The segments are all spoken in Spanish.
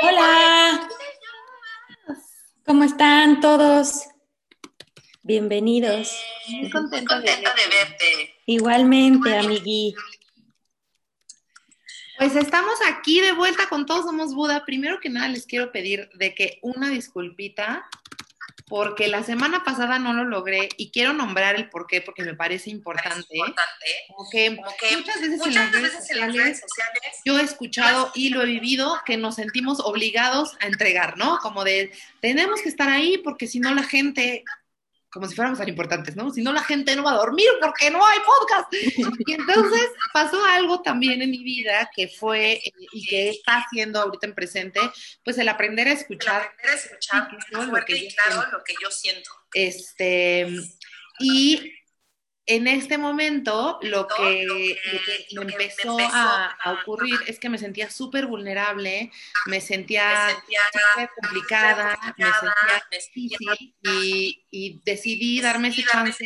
Hola. ¿Cómo están todos? Bienvenidos. Muy contenta, de, verte. Igualmente, amigui. Pues estamos aquí de vuelta con Todos Somos Buda. Primero que nada les quiero pedir de que una disculpita porque la semana pasada no lo logré y quiero nombrar el por qué porque me parece importante. Como que, muchas veces, en, las redes sociales, yo he escuchado y lo he vivido que nos sentimos obligados a entregar, ¿no? Como de tenemos que estar ahí porque si no la gente como si fuéramos tan importantes, ¿no? Si no, la gente no va a dormir porque no hay podcast. Y entonces pasó algo también en mi vida que fue eh, y que está haciendo ahorita en presente, pues el aprender a escuchar. aprender a escuchar fuerte y claro lo que yo siento. Este, y en este momento lo que, me empezó a, ocurrir es que me sentía súper vulnerable, me sentía súper complicada, me sentía difícil y, y, decidí darme ese chance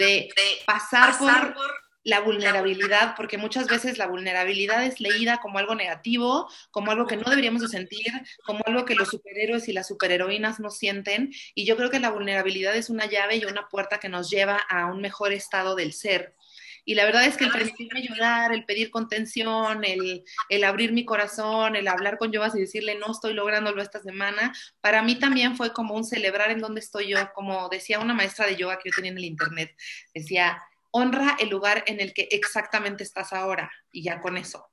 de pasar por la vulnerabilidad, porque muchas veces la vulnerabilidad es leída como algo negativo, como algo que no deberíamos de sentir, como algo que los superhéroes y las superheroínas no sienten. Y yo creo que la vulnerabilidad es una llave y una puerta que nos lleva a un mejor estado del ser. Y la verdad es que el permitirme llorar, el pedir contención, el, el abrir mi corazón, el hablar con Yovas y decirle no estoy lográndolo esta semana, para mí también fue como un celebrar en donde estoy yo, como decía una maestra de yoga que yo tenía en el internet, decía, honra el lugar en el que exactamente estás ahora y ya con eso.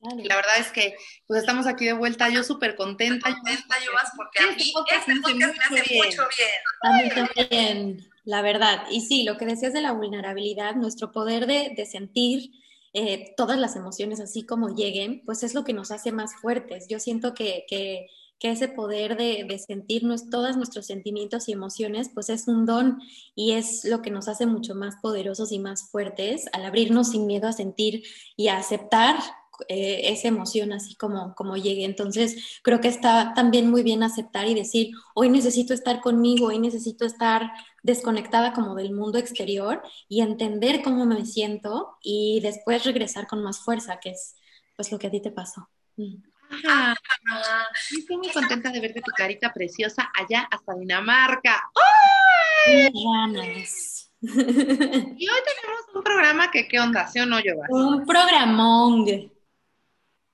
La verdad es que pues estamos aquí de vuelta, yo súper contenta. Contenta, yo vas porque a mí este podcast, me hace mucho bien. A mí también, la verdad. Y sí, lo que decías de la vulnerabilidad, nuestro poder de, de sentir eh, todas las emociones así como lleguen, pues es lo que nos hace más fuertes. Yo siento que, que que ese poder de, de sentirnos todos nuestros sentimientos y emociones, pues es un don y es lo que nos hace mucho más poderosos y más fuertes al abrirnos sin miedo a sentir y a aceptar eh, esa emoción así como, como llegue. Entonces, creo que está también muy bien aceptar y decir, hoy necesito estar conmigo, hoy necesito estar desconectada como del mundo exterior y entender cómo me siento y después regresar con más fuerza, que es pues lo que a ti te pasó. Mm. Estoy muy contenta de verte tu carita preciosa allá hasta Dinamarca. ¡Ay! Y hoy tenemos un programa que, ¿qué onda? ¿Sí o no, Giovanni? Un programón.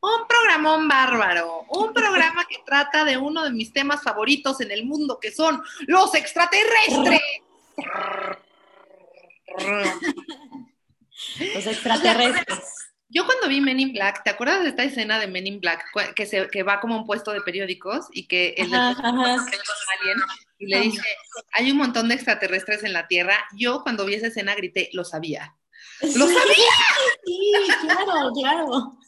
Un programón bárbaro. Un programa que trata de uno de mis temas favoritos en el mundo, que son los extraterrestres. los extraterrestres. Yo cuando vi Men in Black, ¿te acuerdas de esta escena de Men in Black que, se, que va como a un puesto de periódicos y que el alguien y le dice, hay un montón de extraterrestres en la Tierra? Yo cuando vi esa escena grité, lo sabía. ¡Lo sabía! Sí, claro, claro.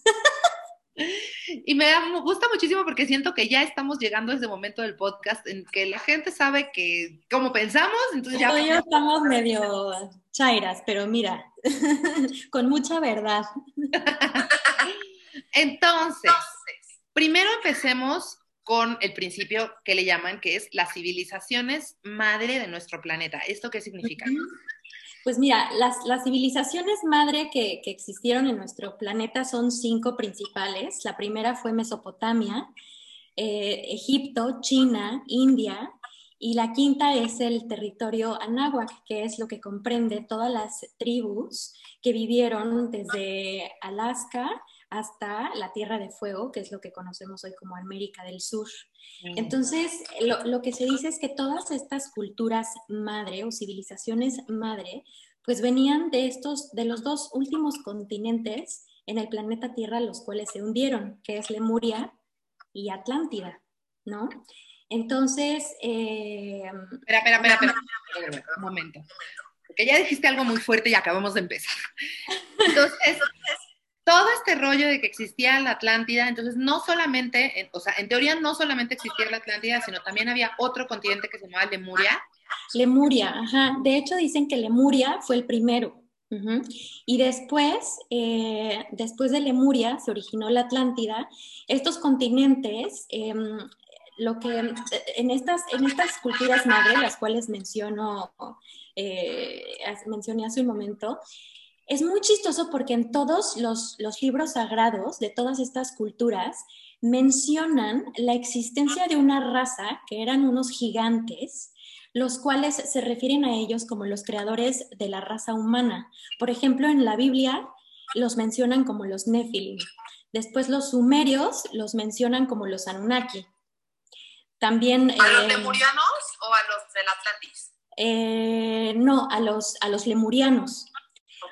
Y me gusta muchísimo porque siento que ya estamos llegando a ese momento del podcast en que la gente sabe que como pensamos, entonces ya... ya estamos medio chairas, pero mira, con mucha verdad. entonces, primero empecemos con el principio que le llaman, que es las civilizaciones madre de nuestro planeta. ¿Esto qué significa? Pues mira, las, civilizaciones madre que, existieron en nuestro planeta son cinco principales. La primera fue Mesopotamia, eh, Egipto, China, India, y la quinta es el territorio anáhuac, que es lo que comprende todas las tribus que vivieron desde Alaska hasta la Tierra de Fuego, que es lo que conocemos hoy como América del Sur. Mm. Entonces, lo, que se dice es que todas estas culturas madre o civilizaciones madre, pues venían de estos, de los dos últimos continentes en el planeta Tierra, los cuales se hundieron, que es Lemuria y Atlántida, ¿no? Entonces, eh, espera, espera, espera, espera, un momento. Porque ya dijiste algo muy fuerte y acabamos de empezar. Entonces, todo este rollo de que existía la Atlántida, entonces no solamente, o sea, en teoría no solamente existía la Atlántida, sino también había otro continente que se llamaba Lemuria. Lemuria, ajá. De hecho dicen que Lemuria fue el primero. Y después, eh, después de Lemuria, se originó la Atlántida. Estos continentes, em, lo que en estas, en estas culturas madre, las cuales menciono, eh, mencioné hace un momento, es muy chistoso porque en todos los, libros sagrados de todas estas culturas mencionan la existencia de una raza que eran unos gigantes, los cuales se refieren a ellos como los creadores de la raza humana. Por ejemplo, en la Biblia los mencionan como los Nephilim. Después los sumerios los mencionan como los Anunnaki. También, ¿A los eh, lemurianos o a los del Atlantis? Eh, no, a los, a los lemurianos.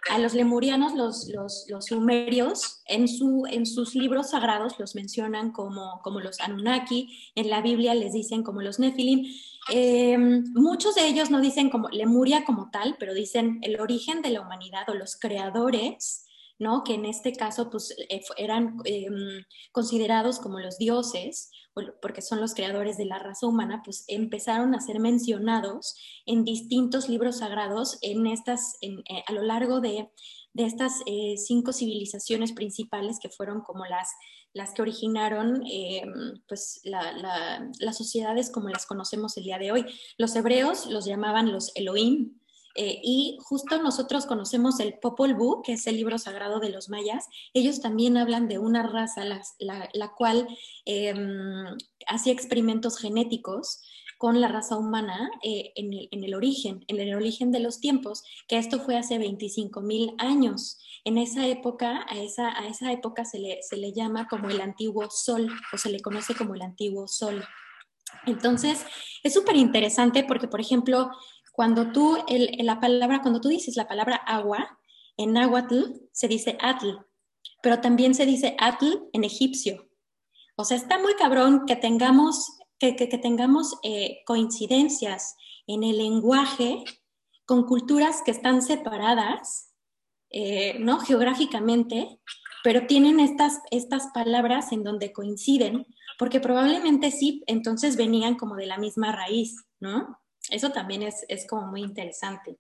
A los lemurianos, los, los, los, sumerios, en, su, en sus libros sagrados los mencionan como, como los Anunnaki, en la Biblia les dicen como los Nephilim. Eh, muchos de ellos no dicen como Lemuria como tal, pero dicen el origen de la humanidad o los creadores, ¿no? Que en este caso pues, eran considerados como los dioses porque son los creadores de la raza humana, pues empezaron a ser mencionados en distintos libros sagrados en estas, eh, a lo largo de, estas eh, cinco civilizaciones principales que fueron como las, las que originaron eh, pues las sociedades como las conocemos el día de hoy. Los hebreos los llamaban los Elohim, eh, y justo nosotros conocemos el Popol Vuh, que es el libro sagrado de los mayas. Ellos también hablan de una raza la, cual em, hacía experimentos genéticos con la raza humana eh, en, el, origen, en el origen de los tiempos, que esto fue hace 25 mil años. En esa época, a esa, a esa época se le, se le llama como el antiguo sol, o se le conoce como el antiguo sol. Entonces, es súper interesante porque, por ejemplo, cuando tú, la palabra, cuando tú dices la palabra agua, en náhuatl se dice atl, pero también se dice atl en egipcio. O sea, está muy cabrón que tengamos, que, tengamos eh, coincidencias en el lenguaje con culturas que están separadas, eh, ¿no? Geográficamente, pero tienen estas, estas palabras en donde coinciden, porque probablemente sí, entonces venían como de la misma raíz, ¿no? Eso también es, como muy interesante.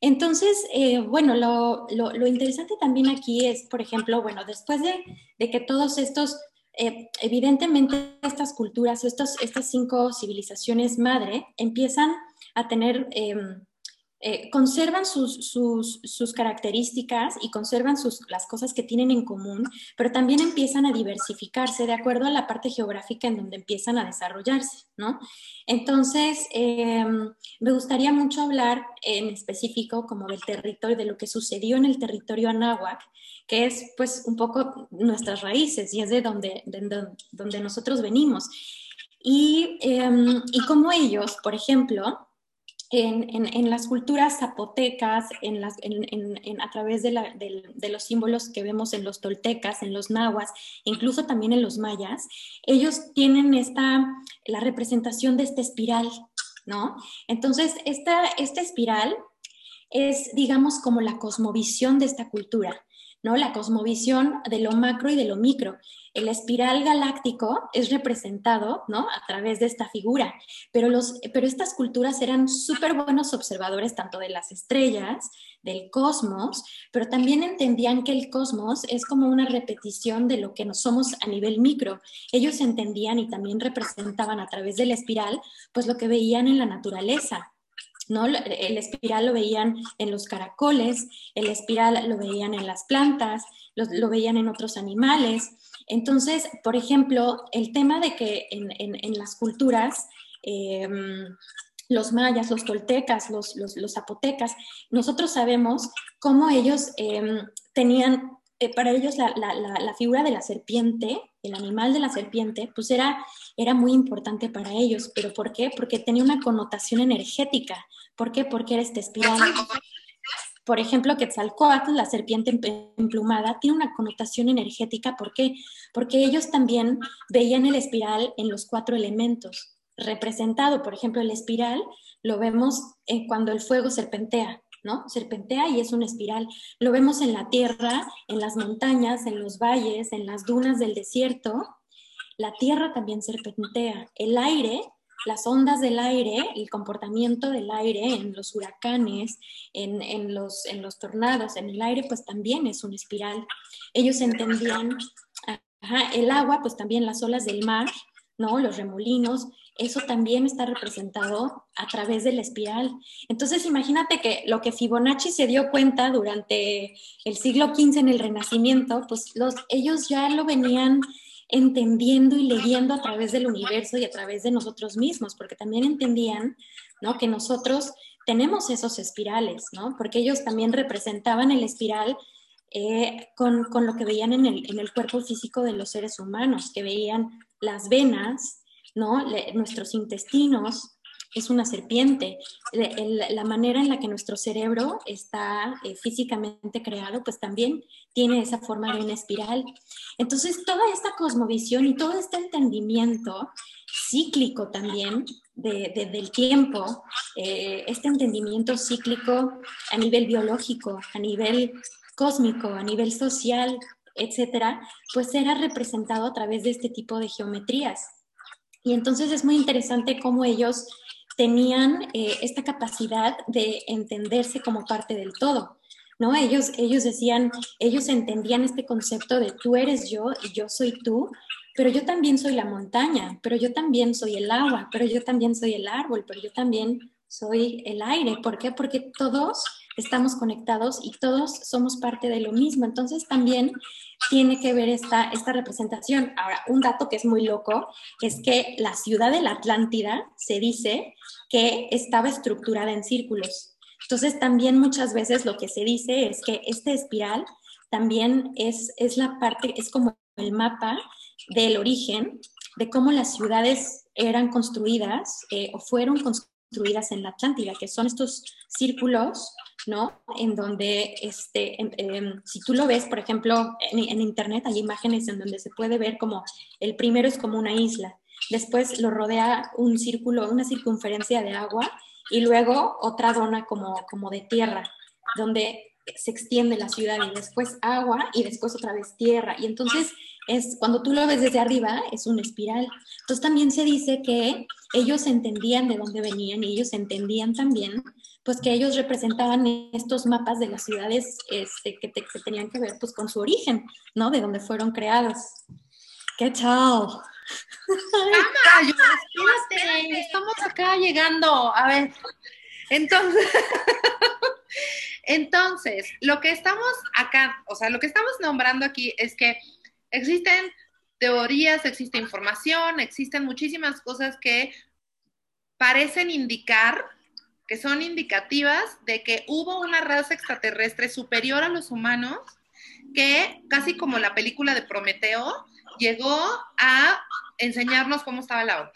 Entonces, eh, bueno, lo, interesante también aquí es, por ejemplo, bueno, después de, que todos estos, eh, evidentemente estas culturas o estas cinco civilizaciones madre empiezan a tener em, eh, conservan sus, sus, características y conservan sus, las cosas que tienen en común, pero también empiezan a diversificarse de acuerdo a la parte geográfica en donde empiezan a desarrollarse, ¿no? Entonces, em, me gustaría mucho hablar en específico como del territorio, de lo que sucedió en el territorio anáhuac, que es pues un poco nuestras raíces y es de donde, donde nosotros venimos. Y, eh, y como ellos, por ejemplo, en, las culturas zapotecas, en las, a través de, los símbolos que vemos en los toltecas, en los nahuas, incluso también en los mayas, ellos tienen esta, la representación de esta espiral, ¿no? Entonces, esta, esta espiral es, digamos, como la cosmovisión de esta cultura. ¿No? La cosmovisión de lo macro y de lo micro. El espiral galáctico es representado, ¿no? A través de esta figura, pero, los, pero estas culturas eran súper buenos observadores tanto de las estrellas, del cosmos, pero también entendían que el cosmos es como una repetición de lo que nos somos a nivel micro. Ellos entendían y también representaban a través de la espiral, pues lo que veían en la naturaleza, ¿no? El espiral lo veían en los caracoles, el espiral lo veían en las plantas, lo, veían en otros animales. Entonces, por ejemplo, el tema de que en, las culturas, em, los mayas, los toltecas, los, zapotecas, nosotros sabemos cómo ellos em, tenían, eh, para ellos la, figura de la serpiente, el animal de la serpiente, pues era, era muy importante para ellos. ¿Pero por qué? Porque tenía una connotación energética. ¿Por qué? Porque era esta espiral. Por ejemplo, Quetzalcoatl, la serpiente emplumada, tiene una connotación energética. ¿Por qué? Porque ellos también veían el espiral en los cuatro elementos. Representado, por ejemplo, el espiral lo vemos cuando el fuego serpentea, ¿no? Serpentea y es una espiral. Lo vemos en la tierra, en las montañas, en los valles, en las dunas del desierto. La tierra también serpentea. El aire las ondas del aire, el comportamiento del aire en los huracanes, en, los, en los tornados, en el aire, pues también es una espiral. Ellos entendían, el agua, pues también las olas del mar, ¿no? Los remolinos, eso también está representado a través de la espiral. Entonces, imagínate que lo que Fibonacci se dio cuenta durante el siglo XV en el Renacimiento, pues los, ellos ya lo venían entendiendo y leyendo a través del universo y a través de nosotros mismos, porque también entendían ¿no? que nosotros tenemos esos espirales, ¿no? porque ellos también representaban el espiral eh, con, lo que veían en el, en el, cuerpo físico de los seres humanos, que veían las venas, ¿no? nuestros intestinos, es una serpiente. la manera en la que nuestro cerebro está eh, físicamente creado, pues también tiene esa forma de una espiral. Entonces, toda esta cosmovisión y todo este entendimiento cíclico también del tiempo, eh, este entendimiento cíclico a nivel biológico, a nivel cósmico, a nivel social, etcétera, pues era representado a través de este tipo de geometrías. Y entonces es muy interesante cómo ellos tenían eh, esta capacidad de entenderse como parte del todo. ¿no? Ellos, ellos decían, ellos entendían este concepto de tú eres yo y yo soy tú, pero yo también soy la montaña, pero yo también soy el agua, pero yo también soy el árbol, pero yo también soy el aire. ¿Por qué? Porque todos estamos conectados y todos somos parte de lo mismo. Entonces también tiene que ver esta, esta representación. Ahora, un dato que es muy loco es que la ciudad de la Atlántida se dice que estaba estructurada en círculos. Entonces, también muchas veces lo que se dice es que este espiral también es, es la parte, es como el mapa del origen de cómo las ciudades eran construidas eh, o fueron construidas en la Atlántida, que son estos círculos ¿no? En donde, este, si tú lo ves, por ejemplo, en, internet hay imágenes en donde se puede ver como el primero es como una isla, después lo rodea un círculo, una circunferencia de agua y luego otra dona como, como de tierra, donde se extiende la ciudad y después agua y después otra vez tierra. Y entonces es cuando tú lo ves desde arriba es una espiral. Entonces también se dice que ellos entendían de dónde venían y ellos entendían también pues que ellos representaban estos mapas de las ciudades este, que, tenían que ver pues con su origen, ¿no? De dónde fueron creados. ¿Qué tal? estamos acá llegando. A ver, entonces, entonces, lo que estamos acá, o sea, lo que estamos nombrando aquí es que existen teorías, existe información, existen muchísimas cosas que parecen indicar que son indicativas de que hubo una raza extraterrestre superior a los humanos que, casi como la película de Prometeo, llegó a enseñarnos cómo estaba la onda.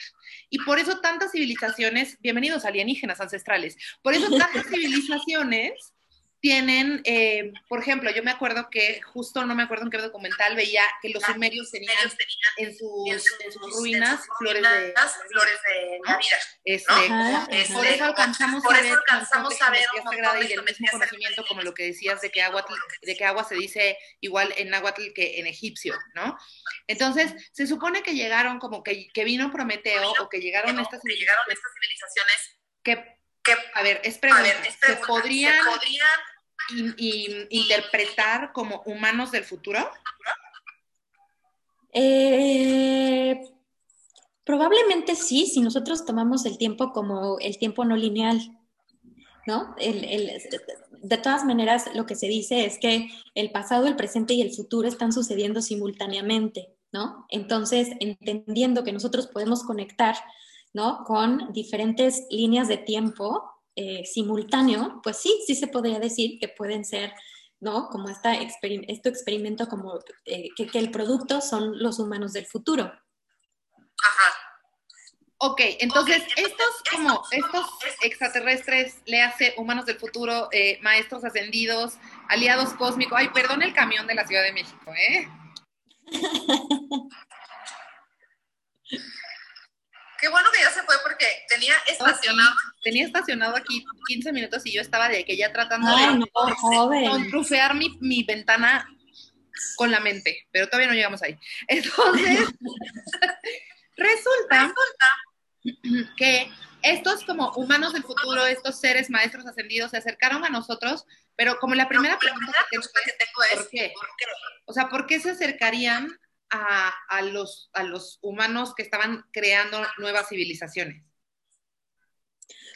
Y por eso tantas civilizaciones, bienvenidos alienígenas ancestrales, por eso tantas civilizaciones tienen, eh, por ejemplo, yo me acuerdo que justo no me acuerdo en qué documental veía que los sumerios tenían en sus, en sus ruinas flores de, flores de Navidad. Este, este, por eso alcanzamos a ver, alcanzamos a ver y el mismo conocimiento como lo que decías de que agua, de que agua se dice igual en náhuatl que en egipcio, ¿no? Entonces, se supone que llegaron como que, que vino Prometeo o que llegaron estas civilizaciones que, que, a ver, es pregunta, ¿se podrían interpretar como humanos del futuro? Eh, probablemente sí, si nosotros tomamos el tiempo como el tiempo no lineal, ¿no? de todas maneras, lo que se dice es que el pasado, el presente y el futuro están sucediendo simultáneamente, ¿no? Entonces, entendiendo que nosotros podemos conectar, ¿no? Con diferentes líneas de tiempo, eh, simultáneo, pues sí, sí se podría decir que pueden ser, ¿no? Como esta este experimento, como eh, que, el producto son los humanos del futuro. Ajá. Ok, entonces estos como estos extraterrestres, le hace humanos del futuro, eh, maestros ascendidos, aliados cósmicos. Ay, perdón el camión de la Ciudad de México, ¿eh? Qué bueno que ya se fue porque tenía estacionado. tenía estacionado aquí 15 minutos y yo estaba de que ya tratando de, mi, mi ventana con la mente, pero todavía no llegamos ahí. Entonces, resulta, que estos como humanos del futuro, estos seres maestros ascendidos se acercaron a nosotros, pero como la primera pregunta, que tengo, es, ¿por qué? O sea, ¿por qué se acercarían a, los, a los humanos que estaban creando nuevas civilizaciones?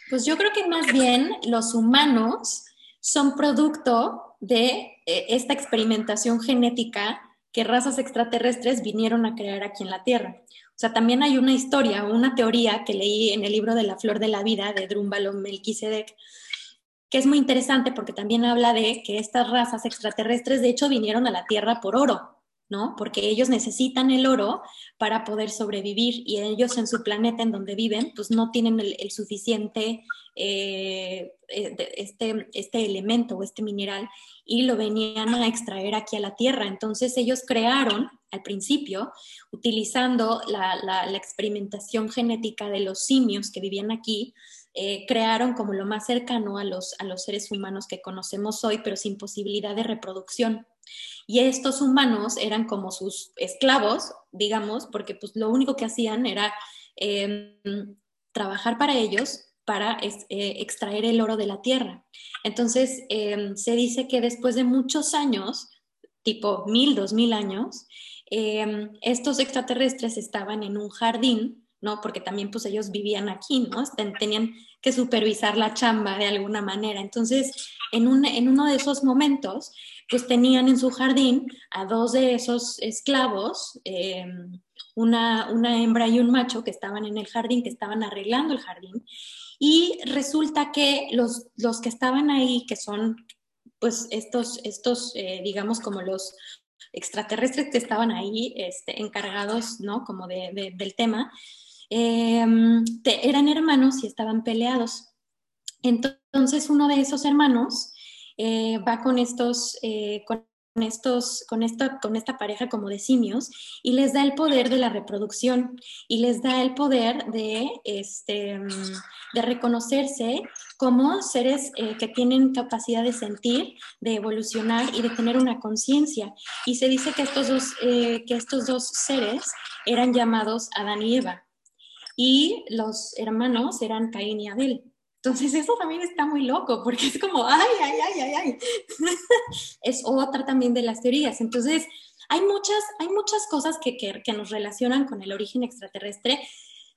Pues yo creo que más bien los humanos son producto de eh, esta experimentación genética que razas extraterrestres vinieron a crear aquí en la Tierra. O sea, también hay una historia, una teoría que leí en el libro de la Flor de la Vida de Drúmbalo Melquisedec, que es muy interesante porque también habla de que estas razas extraterrestres de hecho vinieron a la Tierra por oro, ¿no? Porque ellos necesitan el oro para poder sobrevivir y ellos en su planeta en donde viven, pues no tienen el, suficiente eh, eh, este, este elemento o este mineral y lo venían a extraer aquí a la Tierra. Entonces ellos crearon al principio, utilizando la, experimentación genética de los simios que vivían aquí, eh, crearon como lo más cercano a los, a los seres humanos que conocemos hoy, pero sin posibilidad de reproducción. Y estos humanos eran como sus esclavos, digamos, porque pues lo único que hacían era em, trabajar para ellos para eh, extraer el oro de la tierra. Entonces, em, se dice que después de muchos años, tipo mil, dos mil años, em, estos extraterrestres estaban en un jardín, ¿no? Porque también pues ellos vivían aquí, ¿no? Tenían que supervisar la chamba de alguna manera. Entonces, en, en uno de esos momentos, pues tenían en su jardín a dos de esos esclavos, em, una, una, hembra y un macho que estaban en el jardín, que estaban arreglando el jardín. Y resulta que los, los que estaban ahí, que son pues estos, estos eh, digamos como los extraterrestres que estaban ahí este, encargados, ¿no? Como de, del tema, em, eran hermanos y estaban peleados. Entonces uno de esos hermanos eh, va con estos, eh, con estos, con esta, con esta pareja como de simios y les da el poder de la reproducción y les da el poder de, este, de reconocerse como seres eh, que tienen capacidad de sentir, de evolucionar y de tener una conciencia. Y se dice que estos, dos, que estos dos seres eran llamados Adán y Eva y los hermanos eran Caín y Abel. Entonces eso también está muy loco porque es como, ay, ay, ay, ay, ay. es otra también de las teorías. Entonces hay muchas, hay muchas cosas que, que, que nos relacionan con el origen extraterrestre.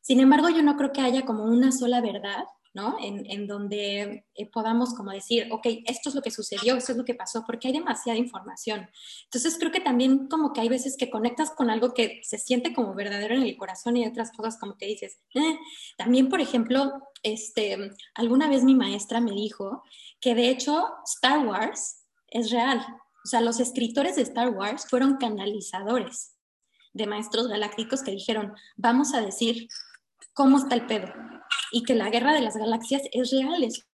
Sin embargo, yo no creo que haya como una sola verdad ¿no? En, donde eh, podamos como decir, ok, esto es lo que sucedió, esto es lo que pasó, porque hay demasiada información. Entonces creo que también como que hay veces que conectas con algo que se siente como verdadero en el corazón y otras cosas como que dices, eh". también por ejemplo, este, alguna vez mi maestra me dijo que de hecho Star Wars es real. O sea, los escritores de Star Wars fueron canalizadores de maestros galácticos que dijeron, vamos a decir cómo está el pedo, y que la guerra de las galaxias es real, es,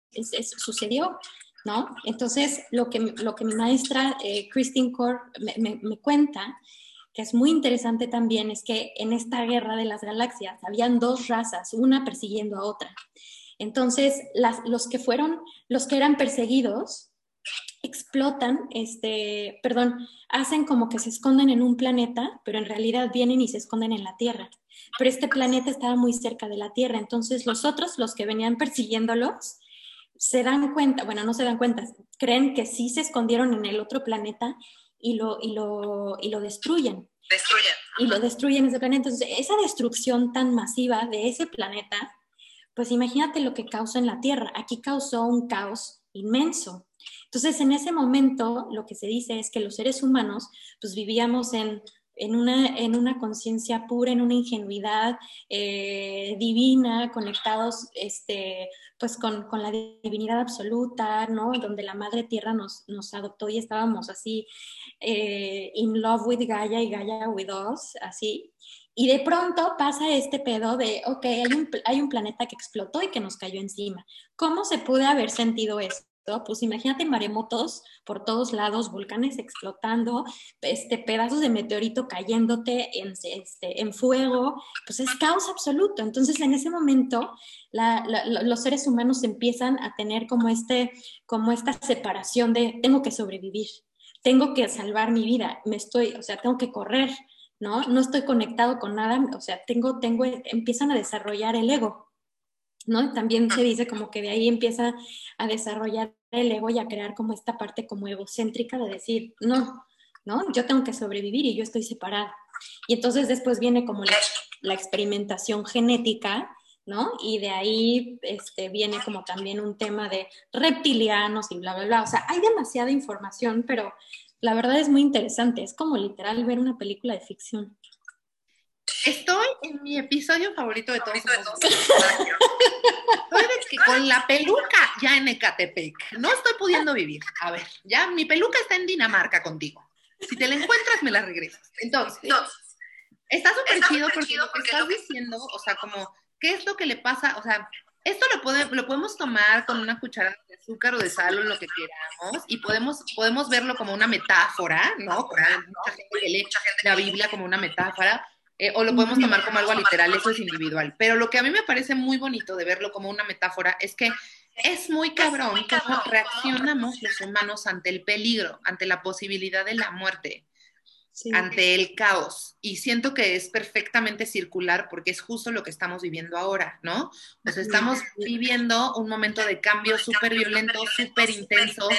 sucedió, ¿no? Entonces, lo que, lo que mi maestra eh, Christine Core me, cuenta, que es muy interesante también, es que en esta guerra de las galaxias habían dos razas, una persiguiendo a otra. Entonces, los que fueron, los que eran perseguidos, explotan, este, perdón, hacen como que se esconden en un planeta, pero en realidad vienen y se esconden en la Tierra. Pero este planeta estaba muy cerca de la Tierra, entonces los otros, los que venían persiguiéndolos, se dan cuenta, bueno, no se dan cuenta, creen que sí se escondieron en el otro planeta y lo, y lo, y lo destruyen. Destruyen. Y lo destruyen ese planeta. Entonces, esa destrucción tan masiva de ese planeta, pues imagínate lo que causó en la Tierra. Aquí causó un caos inmenso. Entonces, en ese momento, lo que se dice es que los seres humanos, pues vivíamos en, una, en una conciencia pura, en una ingenuidad eh, divina, conectados este, pues con, la divinidad absoluta, ¿no? Donde la Madre Tierra nos, nos adoptó y estábamos así eh, in love with Gaia y Gaia with us, así. Y de pronto pasa este pedo de, ok, hay un, hay un planeta que explotó y que nos cayó encima. ¿Cómo se puede haber sentido eso? Pues imagínate maremotos por todos lados, volcanes explotando, este, pedazos de meteorito cayéndote en, este, en fuego, pues es caos absoluto. Entonces en ese momento los seres humanos empiezan a tener como, este, como esta separación de tengo que sobrevivir, tengo que salvar mi vida, me estoy, o sea, tengo que correr, ¿no? No estoy conectado con nada, o sea, tengo, tengo, empiezan a desarrollar el ego. ¿No? También se dice como que de ahí empieza a desarrollar el ego y a crear como esta parte como egocéntrica de decir, no, ¿no? Yo tengo que sobrevivir y yo estoy separada. Y entonces después viene como la, experimentación genética, ¿no? Y de ahí este, viene como también un tema de reptilianos y bla, bla, bla. O sea, hay demasiada información, pero la verdad es muy interesante, es como literal ver una película de ficción. Estoy en mi episodio favorito de todos. Estoy de que con la peluca ya en Ecatepec. No estoy pudiendo vivir. A ver, ya mi peluca está en Dinamarca contigo. Si te la encuentras, me la regresas. Entonces, está súper chido porque lo que estás diciendo, o sea, como, ¿qué es lo que le pasa? O sea, esto lo, lo podemos tomar con una cucharada de azúcar o de sal o lo que queramos y podemos, podemos verlo como una metáfora, ¿no? Como mucha gente que lee la Biblia como una metáfora, eh, o lo podemos tomar como algo literal, eso es individual. Pero lo que a mí me parece muy bonito de verlo como una metáfora es que es muy cabrón cómo reaccionamos los humanos ante el peligro, ante la posibilidad de la muerte, ante el caos. Y siento que es perfectamente circular porque es justo lo que estamos viviendo ahora, ¿no? Pues estamos viviendo un momento de cambio súper violento, súper intenso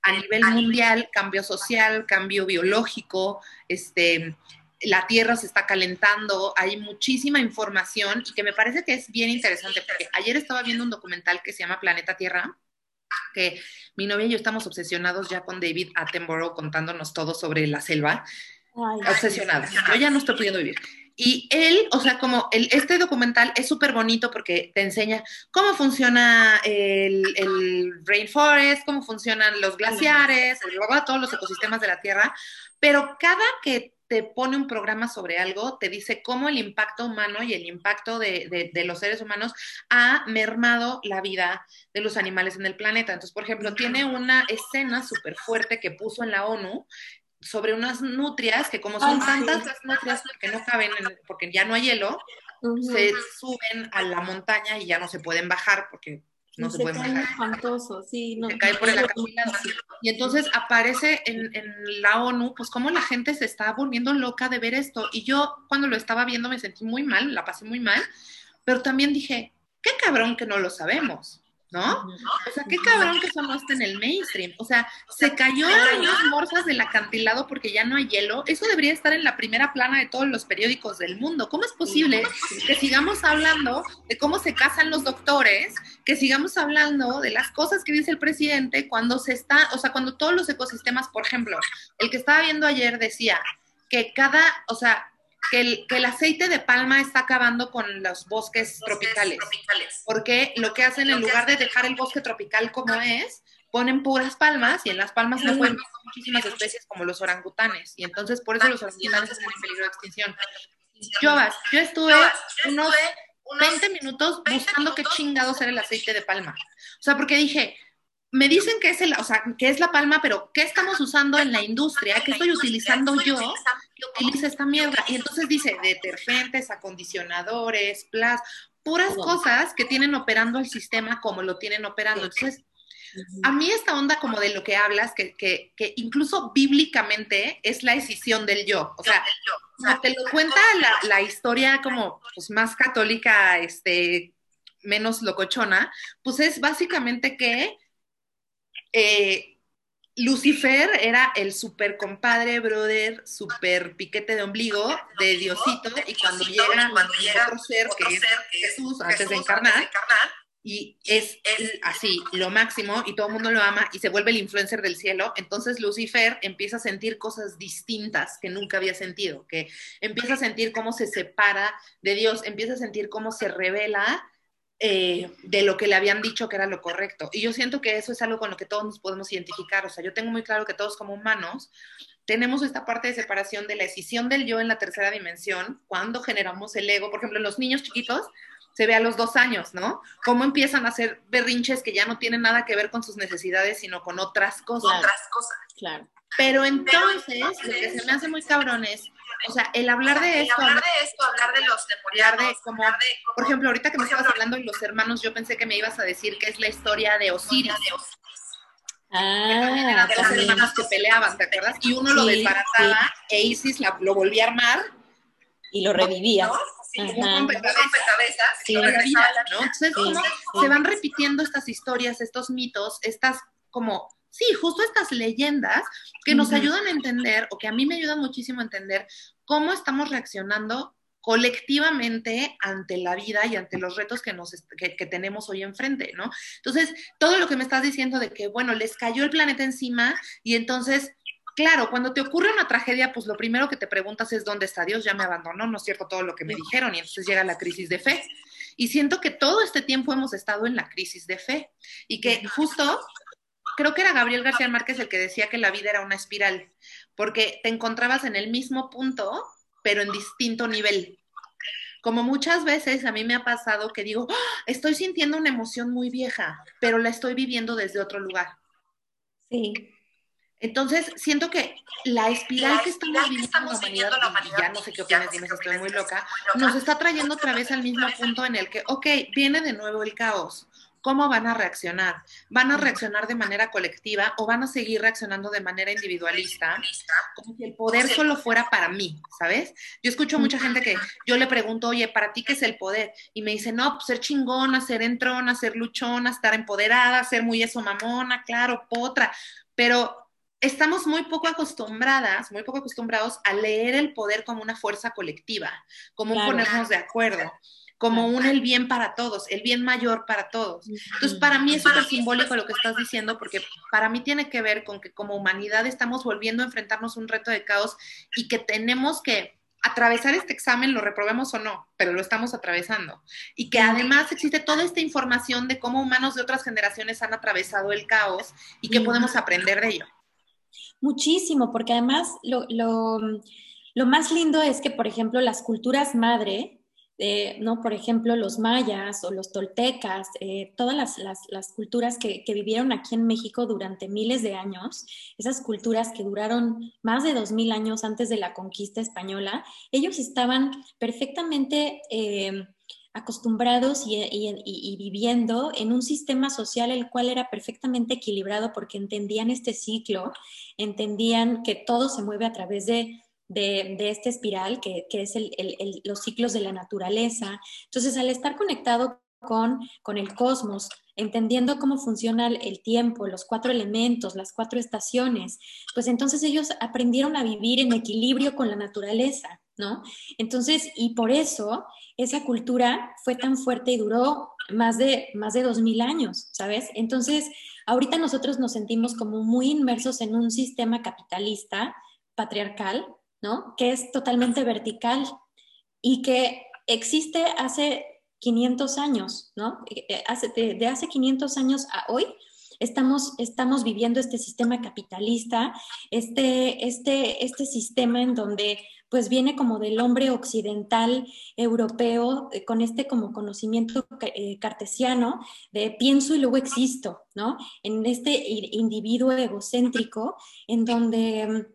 a nivel mundial, cambio social, cambio biológico, este la Tierra se está calentando, hay muchísima información y que me parece que es bien interesante porque ayer estaba viendo un documental que se llama Planeta Tierra, que mi novia y yo estamos obsesionados ya con David Attenborough contándonos todo sobre la selva. obsesionados. Yo ya no estoy pudiendo vivir. Y él, o sea, como el, este documental es súper bonito porque te enseña cómo funciona el, el, rainforest, cómo funcionan los glaciares, todos los ecosistemas de la Tierra, pero cada que te pone un programa sobre algo, te dice cómo el impacto humano y el impacto de, los seres humanos ha mermado la vida de los animales en el planeta. Entonces, por ejemplo, tiene una escena súper fuerte que puso en la ONU sobre unas nutrias que como son tantas las nutrias que no caben porque ya no hay hielo, se suben a la montaña y ya no se pueden bajar porque no se, puede espantoso, sí. No, se cae por el acantilado. Y entonces aparece en, la ONU, pues como la gente se está volviendo loca de ver esto. Y yo cuando lo estaba viendo me sentí muy mal, la pasé muy mal, pero también dije, qué cabrón que no lo sabemos. ¿No? O sea, qué cabrón que esté en el mainstream. O sea, se cayó en las morsas del acantilado porque ya no hay hielo. Eso debería estar en la primera plana de todos los periódicos del mundo. ¿Cómo es posible que sigamos hablando de cómo se casan los doctores, que sigamos hablando de las cosas que dice el presidente cuando se está, o sea, cuando todos los ecosistemas, por ejemplo, el que estaba viendo ayer decía que cada, o sea, que el, aceite de palma está acabando con los bosques, tropicales, Porque lo que hacen, en lugar de dejar el bosque tropical como es, ponen puras palmas y en las palmas se pueden muchísimas especies como los orangutanes. Y entonces por eso los orangutanes están en peligro de extinción. Yo, yo estuve unos 20 minutos buscando qué chingados era el aceite de palma. O sea, porque dije, me dicen que es, el, o sea, que es la palma, pero ¿qué estamos usando en la industria? ¿Qué estoy utilizando yo que utiliza esta mierda? Y entonces dice detergentes, acondicionadores, plas, puras cosas que tienen operando el sistema como lo tienen operando. Entonces, a mí esta onda como de lo que hablas, que, que, que incluso bíblicamente es la decisión del yo. O sea, te lo cuenta la, la historia como pues, más católica, este, menos locochona, pues es básicamente que eh, Lucifer era el super compadre, brother, super piquete de ombligo de Diosito, y cuando llega, cuando llega otro ser, que, es Jesús, antes de encarnar, y es él así, lo máximo, y todo el mundo lo ama, y se vuelve el influencer del cielo, entonces Lucifer empieza a sentir cosas distintas que nunca había sentido, que empieza a sentir cómo se separa de Dios, empieza a sentir cómo se revela eh, de lo que le habían dicho que era lo correcto. Y yo siento que eso es algo con lo que todos nos podemos identificar. O sea, yo tengo muy claro que todos como humanos tenemos esta parte de separación de la decisión del yo en la tercera dimensión, cuando generamos el ego. Por ejemplo, en los niños chiquitos se ve a los dos años, ¿no? Cómo empiezan a hacer berrinches que ya no tienen nada que ver con sus necesidades, sino con otras cosas. Otras cosas. Claro. Pero entonces, lo que se me hace muy cabrón es o sea, el hablar de esto, hablar de esto, hablar de los temporales, de como, por ejemplo, ahorita que me estabas hablando de los hermanos, yo pensé que me ibas a decir que es la historia de Osiris. Ah, de los hermanos que peleaban, ¿te acuerdas? Y uno lo desbarataba e Isis lo volvía a armar y lo revivía. Sí, un rompecabezas, sí, ¿no? Entonces, ¿cómo se van repitiendo estas historias, estos mitos, estas como sí, justo estas leyendas que nos ayudan a entender, o que a mí me ayudan muchísimo a entender cómo estamos reaccionando colectivamente ante la vida y ante los retos que, nos, que, tenemos hoy enfrente, ¿no? Entonces, todo lo que me estás diciendo de que, bueno, les cayó el planeta encima y entonces claro, cuando te ocurre una tragedia, pues lo primero que te preguntas es dónde está Dios, ya me abandonó, no es cierto todo lo que me dijeron, y entonces llega la crisis de fe. Y siento que todo este tiempo hemos estado en la crisis de fe y que justo creo que era Gabriel García Márquez el que decía que la vida era una espiral, porque te encontrabas en el mismo punto, pero en distinto nivel. Como muchas veces a mí me ha pasado que digo, ¡Ah! estoy sintiendo una emoción muy vieja, pero la estoy viviendo desde otro lugar. Sí. Entonces, siento que la espiral que estamos viviendo la humanidad, ya no sé qué opinas, dime si estoy muy loca, nos está trayendo otra vez al mismo punto en el que, ok, viene de nuevo el caos. ¿Cómo van a reaccionar? ¿Van a reaccionar de manera colectiva o van a seguir reaccionando de manera individualista? Como si el poder solo fuera para mí, ¿sabes? Yo escucho mucha gente que yo le pregunto, oye, ¿para ti qué es el poder? Y me dice, no, pues ser chingona, ser entrona, ser luchona, estar empoderada, ser muy eso mamona, claro, potra. Pero estamos muy poco acostumbradas, muy poco acostumbrados a leer el poder como una fuerza colectiva, como un ponernos de acuerdo, como un el bien para todos, el bien mayor para todos. Entonces, para mí es súper simbólico lo que estás diciendo, porque para mí tiene que ver con que como humanidad estamos volviendo a enfrentarnos a un reto de caos y que tenemos que atravesar este examen, lo reprobemos o no, pero lo estamos atravesando. Y que además existe toda esta información de cómo humanos de otras generaciones han atravesado el caos y que podemos aprender de ello. Muchísimo, porque además lo, más lindo es que, por ejemplo, las culturas madre, eh, ¿no? Por ejemplo, los mayas o los toltecas, eh, todas las, culturas que, vivieron aquí en México durante miles de años, esas culturas que duraron más de dos mil años antes de la conquista española, ellos estaban perfectamente eh, acostumbrados y, viviendo en un sistema social el cual era perfectamente equilibrado porque entendían este ciclo, entendían que todo se mueve a través de, de, este espiral que, es los ciclos de la naturaleza. Entonces, al estar conectado con, con el cosmos, entendiendo cómo funciona el tiempo, los cuatro elementos, las cuatro estaciones, pues entonces ellos aprendieron a vivir en equilibrio con la naturaleza. ¿no? Entonces, y por eso esa cultura fue tan fuerte y duró más de, más de 2000 años, ¿sabes? Entonces, ahorita nosotros nos sentimos como muy inmersos en un sistema capitalista, patriarcal, ¿no? Que es totalmente vertical y que existe hace 500 años, ¿no? Eh, eh, de, hace 500 años a hoy, Estamos, estamos, viviendo este sistema capitalista, este, este, este sistema en donde pues viene como del hombre occidental europeo, eh, con este como conocimiento cartesiano de pienso y luego existo, ¿no? En este individuo egocéntrico, en donde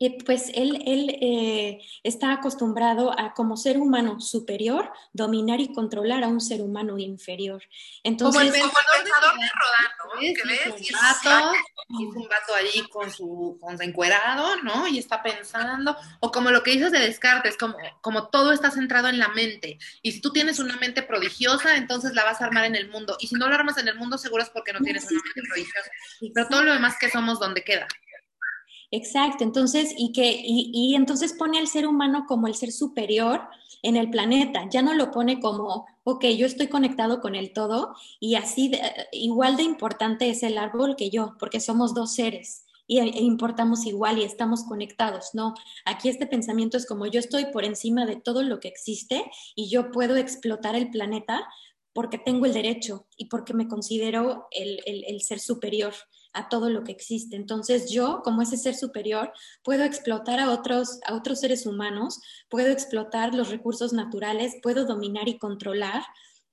mm, pues él, él eh, está acostumbrado a como ser humano superior dominar y controlar a un ser humano inferior. Entonces, como el pensador de Rodán, Que ves, un vato, un vato ahí con su, con su encuerado, ¿no? Y está pensando, o como lo que dices de Descartes, como, como todo está centrado en la mente. Y si tú tienes una mente prodigiosa, entonces la vas a armar en el mundo. Y si no la armas en el mundo, seguro es porque no tienes una mente prodigiosa. Pero todo lo demás que somos, ¿dónde queda? Exacto, entonces, y que, y, entonces pone al ser humano como el ser superior en el planeta, ya no lo pone como, ok, yo estoy conectado con el todo y así, igual de importante es el árbol que yo, porque somos dos seres y, e importamos igual y estamos conectados, no, aquí este pensamiento es como yo estoy por encima de todo lo que existe y yo puedo explotar el planeta porque tengo el derecho y porque me considero el, el ser superior a todo lo que existe. Entonces yo, como ese ser superior, puedo explotar a otros, a otros seres humanos, puedo explotar los recursos naturales, puedo dominar y controlar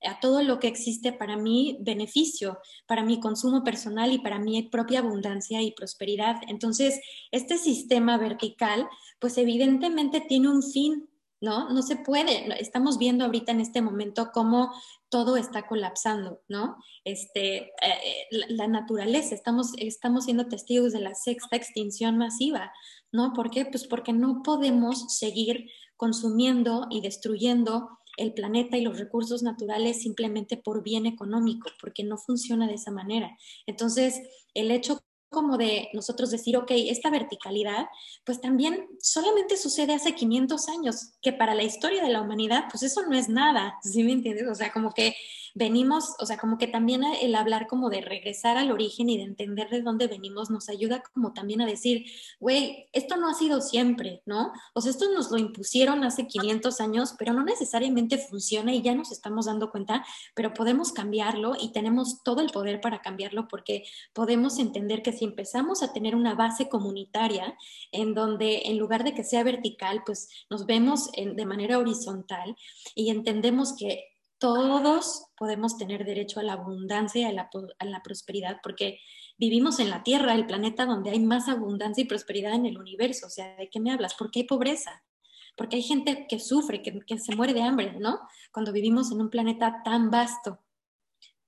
a todo lo que existe para mi beneficio, para mi consumo personal y para mi propia abundancia y prosperidad. Entonces, este sistema vertical, pues evidentemente tiene un fin, ¿no? No se puede. Estamos viendo ahorita en este momento cómo todo está colapsando, ¿no? Este, eh, eh, la, naturaleza, estamos, estamos siendo testigos de la sexta extinción masiva, ¿no? ¿Por qué? Pues porque no podemos seguir consumiendo y destruyendo el planeta y los recursos naturales simplemente por bien económico, porque no funciona de esa manera. Entonces, el hecho como de nosotros decir, ok, esta verticalidad, pues también solamente sucede hace 500 años, que para la historia de la humanidad, pues eso no es nada, ¿sí me entiendes? O sea, como que venimos, o sea, como que también el hablar como de regresar al origen y de entender de dónde venimos nos ayuda como también a decir, güey, esto no ha sido siempre, ¿no? O sea, esto nos lo impusieron hace 500 años, pero no necesariamente funciona y ya nos estamos dando cuenta, pero podemos cambiarlo y tenemos todo el poder para cambiarlo porque podemos entender que si empezamos a tener una base comunitaria en donde en lugar de que sea vertical, pues nos vemos de manera horizontal y entendemos que todos podemos tener derecho a la abundancia y a la, a la, prosperidad, porque vivimos en la Tierra, el planeta donde hay más abundancia y prosperidad en el universo. O sea, ¿de qué me hablas? ¿Por qué hay pobreza? Porque hay gente que sufre, que, se muere de hambre, ¿no? Cuando vivimos en un planeta tan vasto.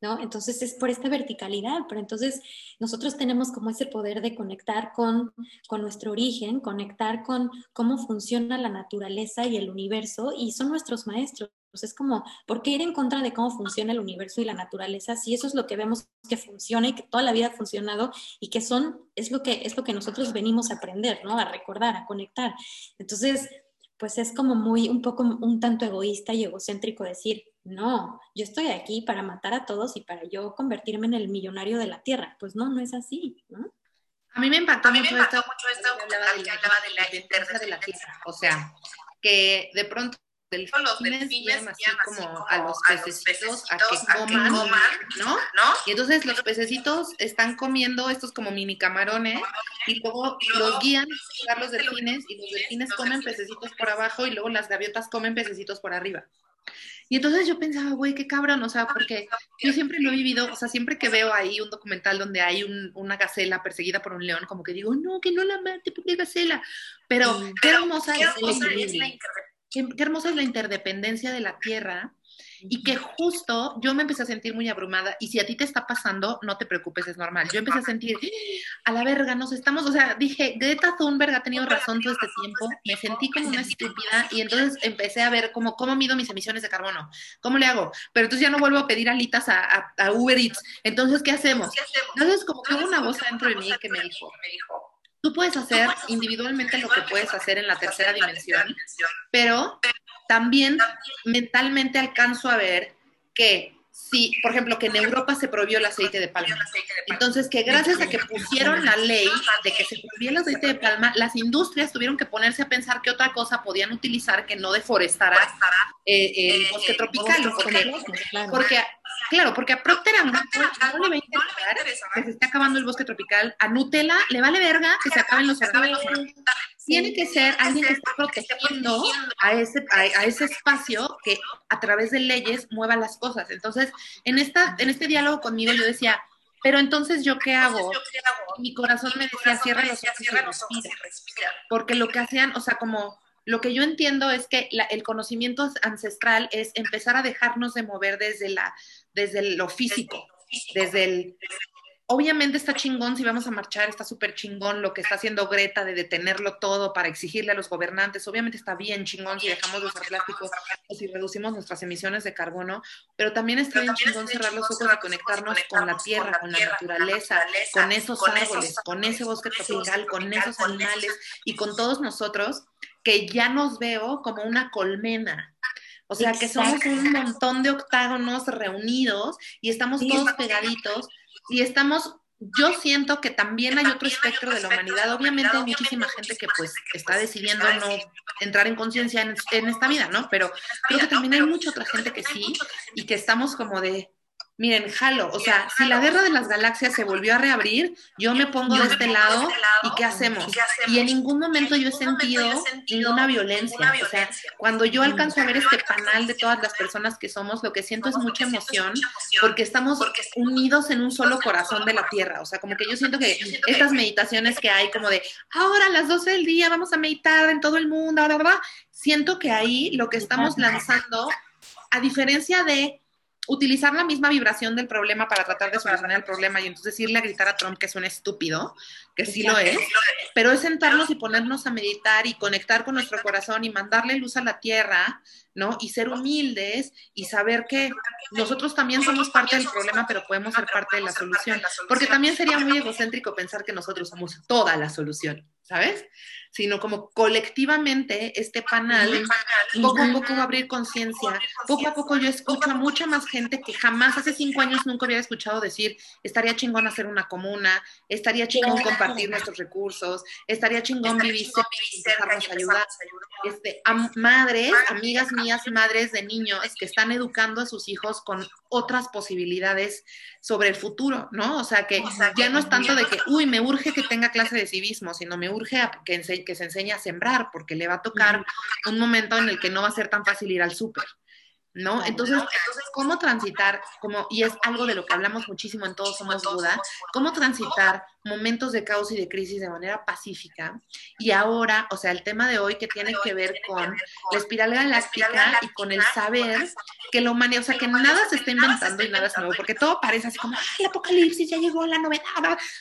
¿No? Entonces es por esta verticalidad, pero entonces nosotros tenemos como ese poder de conectar con, con nuestro origen, conectar con cómo funciona la naturaleza y el universo, y son nuestros maestros. Es como, ¿por qué ir en contra de cómo funciona el universo y la naturaleza si eso es lo que vemos que funciona y que toda la vida ha funcionado y que son, es lo que, es lo que nosotros venimos a aprender, ¿no? A recordar, a conectar. Entonces, pues es como muy, un poco, un tanto egoísta y egocéntrico decir, no, yo estoy aquí para matar a todos y para yo convertirme en el millonario de la Tierra. Pues no, no es así, ¿no? A mí me impactó, mucho, esto, mucho esto hablaba de la, de de la Tierra. O sea, que de pronto los delfines así como a los pececitos a que coman, ¿no? Y entonces los pececitos están comiendo estos como mini camarones y luego los guían a los delfines y los delfines comen pececitos por abajo y luego las gaviotas comen pececitos por arriba. Y entonces yo pensaba, güey, qué cabrón, o sea, porque yo siempre lo he vivido, o sea, siempre que veo ahí un documental donde hay una gacela perseguida por un león, como que digo, no, que no la mate, porque gacela. Pero qué hermosa, es, la qué, hermosa es la interdependencia de la tierra y que justo yo me empecé a sentir muy abrumada y si a ti te está pasando, no te preocupes, es normal. Yo empecé a sentir, a la verga, nos estamos, o sea, dije, Greta Thunberg ha tenido razón todo este tiempo, me sentí como una estúpida y entonces empecé a ver cómo, cómo mido mis emisiones de carbono, cómo le hago, pero entonces ya no vuelvo a pedir alitas a, a, Uber Eats, entonces, ¿qué hacemos? Entonces, como que hubo una voz dentro de mí que me dijo, Tú puedes hacer individualmente lo que puedes hacer en la tercera dimensión, pero también mentalmente alcanzo a ver que si, por ejemplo, que en Europa se prohibió el aceite de palma. Entonces, que gracias a que pusieron la ley de que se prohibió el aceite de palma, las industrias tuvieron que ponerse a pensar qué otra cosa podían utilizar que no deforestara eh, el bosque tropical. Porque, porque Claro, porque a Procter Gamble no le va a interesar que se esté acabando el bosque tropical. A Nutella le vale verga que se acaben los árboles. Tiene que ser alguien que esté protegiendo a ese, a, ese espacio que a través de leyes mueva las cosas. Entonces, en, esta, en este diálogo conmigo yo decía, pero entonces yo qué hago? mi corazón me decía, cierra los ojos y respira. Porque lo que hacían, o sea, como lo que yo entiendo es que el conocimiento ancestral es empezar a dejarnos de mover desde, la, desde lo físico, desde el... Obviamente está chingón si vamos a marchar, está súper chingón lo que está haciendo Greta de detenerlo todo para exigirle a los gobernantes. Obviamente está bien chingón si dejamos de usar plástico o si reducimos nuestras emisiones de carbono, pero también está bien chingón cerrar los ojos y conectarnos con la tierra, con la naturaleza, con esos árboles, con ese bosque tropical, con esos animales y con todos nosotros que ya nos veo como una colmena. O sea, que somos un montón de octágonos reunidos y estamos todos pegaditos y estamos, yo siento que también hay otro espectro de la humanidad. Obviamente hay muchísima gente que pues está decidiendo no entrar en conciencia en, en, esta vida, ¿no? Pero creo que también hay mucha otra gente que sí y que estamos como de, Miren, jalo, o sea, si la guerra de las galaxias se volvió a reabrir, yo me pongo de este lado y ¿qué hacemos? Y en ningún momento yo he sentido ninguna violencia. O sea, cuando yo alcanzo a ver este panel de todas las personas que somos, lo que siento es mucha emoción porque estamos unidos en un solo corazón de la tierra. O sea, como que yo siento que estas meditaciones que hay, como de ahora a las 12 del día vamos a meditar en todo el mundo, ahora, ¿verdad? Siento que ahí lo que estamos lanzando, a diferencia de utilizar la misma vibración del problema para tratar de solucionar el problema y entonces irle a gritar a Trump que es un estúpido, que sí lo es, pero es sentarnos y ponernos a meditar y conectar con nuestro corazón y mandarle luz a la tierra, ¿no? Y ser humildes y saber que nosotros también somos parte del problema, pero podemos ser parte de la solución, porque también sería muy egocéntrico pensar que nosotros somos toda la solución. ¿Sabes? Sino como colectivamente este panel poco a poco va a abrir conciencia, poco a poco yo escucho a mucha más gente que jamás hace cinco años nunca había escuchado decir, estaría chingón hacer una comuna, estaría chingón compartir nuestros recursos, estaría chingón vivir empezarnos a ayudar. Este, madres, amigas mías, madres de niños que están educando a sus hijos con otras posibilidades sobre el futuro, ¿no? O sea, que ya no es tanto de que, uy, me urge que tenga clase de civismo, sino me urge a que, que se enseñe a sembrar, porque le va a tocar un momento en el que no va a ser tan fácil ir al súper. ¿no? Entonces, ¿cómo transitar? Como, y es algo de lo que hablamos muchísimo en Todos Somos Buda, ¿cómo transitar momentos de caos y de crisis de manera pacífica? Y ahora, o sea, el tema de hoy que tiene que ver con la espiral galáctica y con el saber que lo humanidad, o sea, que nada se está inventando y nada es nuevo, porque todo parece así como, el apocalipsis ya llegó, la novedad.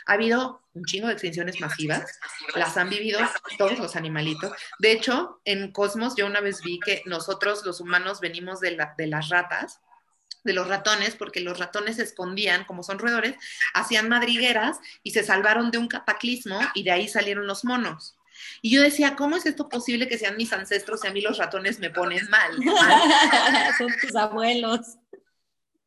Ha habido un chingo de extinciones masivas, las han vivido todos los animalitos. De hecho, en Cosmos yo una vez vi que nosotros los humanos venimos de, de las ratas, de los ratones, porque los ratones se escondían, como son roedores, hacían madrigueras y se salvaron de un cataclismo y de ahí salieron los monos. Y yo decía, ¿cómo es esto posible que sean mis ancestros y a mí los ratones me ponen mal? son tus abuelos.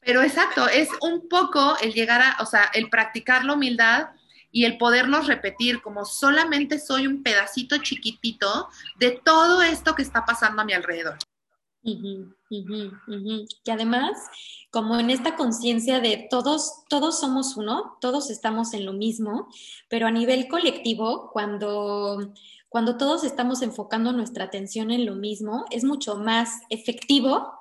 Pero exacto, es un poco el llegar a, o sea, el practicar la humildad y el podernos repetir como solamente soy un pedacito chiquitito de todo esto que está pasando a mi alrededor. Y además, como en esta conciencia de todos, todos somos uno, todos estamos en lo mismo, pero a nivel colectivo, cuando, cuando todos estamos enfocando nuestra atención en lo mismo, es mucho más efectivo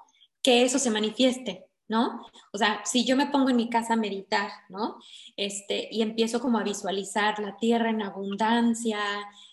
que eso se manifieste. ¿no? O sea, si yo me pongo en mi casa a meditar, ¿no? Este, y empiezo como a visualizar la tierra en abundancia,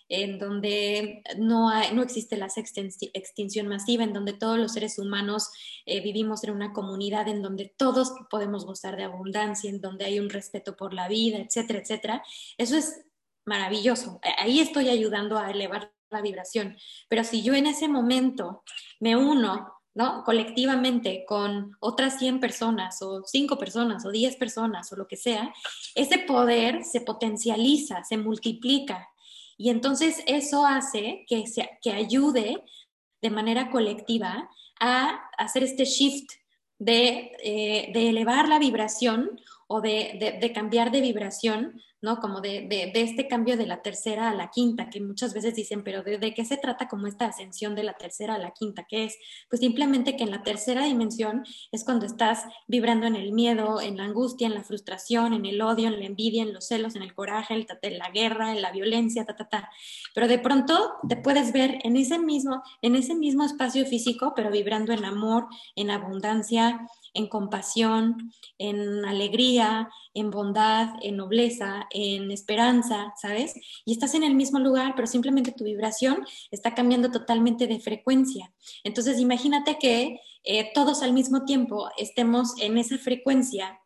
en donde no, no existe la extinción masiva, en donde todos los seres humanos eh, vivimos en una comunidad en donde todos podemos gozar de abundancia, en donde hay un respeto por la vida, etcétera, etcétera. Eso es maravilloso. Ahí estoy ayudando a elevar la vibración. Pero si yo en ese momento me uno ¿no? Colectivamente con otras 100 personas o 5 personas o 10 personas o lo que sea, ese poder se potencializa, se multiplica. Y entonces eso hace que, que ayude de manera colectiva a hacer este shift de, eh, elevar la vibración o de, cambiar de vibración ¿no? Como de, este cambio de la tercera a la quinta, que muchas veces dicen, pero de, qué se trata como esta ascensión de la tercera a la quinta? ¿Qué es? Pues simplemente que en la tercera dimensión es cuando estás vibrando en el miedo, en la angustia, en la frustración, en el odio, en la envidia, en los celos, en el coraje, en la guerra, en la violencia, ta, ta, ta. Pero de pronto te puedes ver en ese mismo, en ese mismo espacio físico, pero vibrando en amor, en abundancia, en compasión, en alegría, en bondad, en nobleza, en esperanza, ¿sabes? Y estás en el mismo lugar, pero simplemente tu vibración está cambiando totalmente de frecuencia. Entonces, imagínate que eh, todos al mismo tiempo estemos en esa frecuencia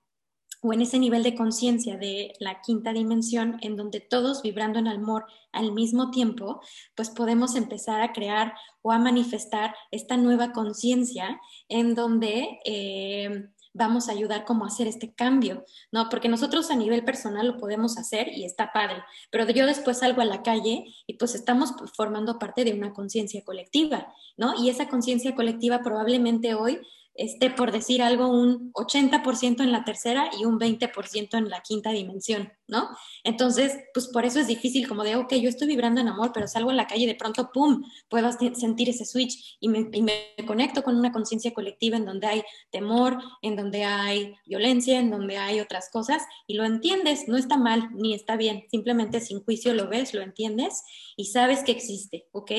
o en ese nivel de conciencia de la quinta dimensión, en donde todos vibrando en amor al mismo tiempo, pues podemos empezar a crear o a manifestar esta nueva conciencia en donde eh, vamos a ayudar como a hacer este cambio, ¿no? Porque nosotros a nivel personal lo podemos hacer y está padre, pero yo después salgo a la calle y pues estamos formando parte de una conciencia colectiva, ¿no? Y esa conciencia colectiva probablemente hoy esté, por decir algo, un 80% en la tercera y un 20% en la quinta dimensión, ¿no? Entonces, pues por eso es difícil como de, ok, yo estoy vibrando en amor, pero salgo en la calle y de pronto, ¡pum!, puedo sentir ese switch y me, y me conecto con una conciencia colectiva en donde hay temor, en donde hay violencia, en donde hay otras cosas y lo entiendes, no está mal ni está bien, simplemente sin juicio lo ves, lo entiendes y sabes que existe, ¿ok?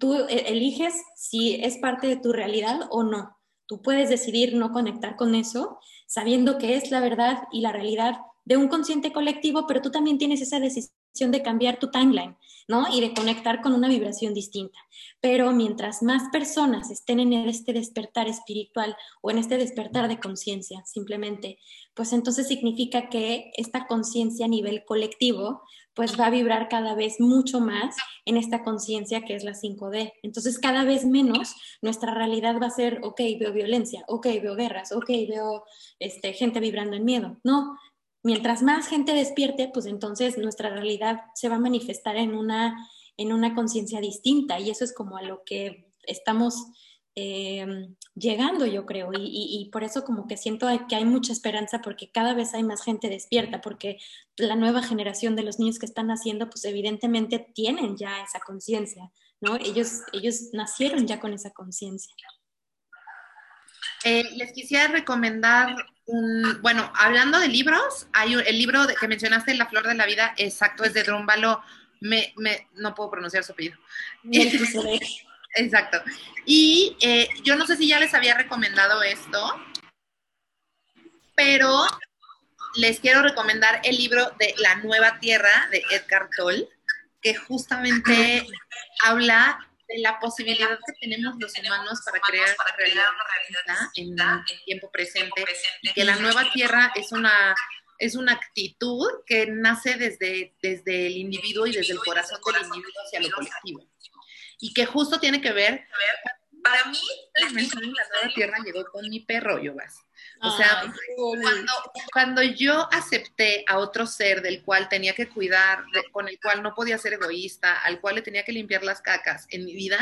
Tú e-, eliges si es parte de tu realidad o no. Tú puedes decidir no conectar con eso, sabiendo que es la verdad y la realidad de un consciente colectivo, pero tú también tienes esa decisión de cambiar tu timeline, ¿no? Y de conectar con una vibración distinta. Pero mientras más personas estén en este despertar espiritual o en este despertar de conciencia, simplemente, pues entonces significa que esta conciencia a nivel colectivo pues va a vibrar cada vez mucho más en esta conciencia que es la 5D. Entonces, cada vez menos nuestra realidad va a ser, ok, veo violencia, ok, veo guerras, ok, veo este, gente vibrando en miedo. No, mientras más gente despierte, pues entonces nuestra realidad se va a manifestar en una, en una conciencia distinta y eso es como a lo que estamos eh, llegando, yo creo, y, por eso como que siento que hay mucha esperanza porque cada vez hay más gente despierta, porque la nueva generación de los niños que están naciendo, pues evidentemente tienen ya esa conciencia, ¿no? Ellos, ellos nacieron ya con esa conciencia. Eh, les quisiera recomendar un, bueno, hablando de libros, hay el libro que mencionaste, La Flor de la Vida, exacto, es de Drúmbalo, me, me, no puedo pronunciar su apellido. Exacto. Y eh, yo no sé si ya les había recomendado esto, pero les quiero recomendar el libro de La Nueva Tierra de Edgar Toll, que justamente habla de la posibilidad que tenemos los humanos para crear una realidad en el tiempo presente, que la nueva tierra es una es una actitud que nace desde, desde el individuo y desde el corazón del individuo hacia lo colectivo y que justo tiene que ver, para mí, la nueva tierra llegó con mi perro, Yobas. O sea, cuando, cuando, yo acepté a otro ser del cual tenía que cuidar, con el cual no podía ser egoísta, al cual le tenía que limpiar las cacas en mi vida,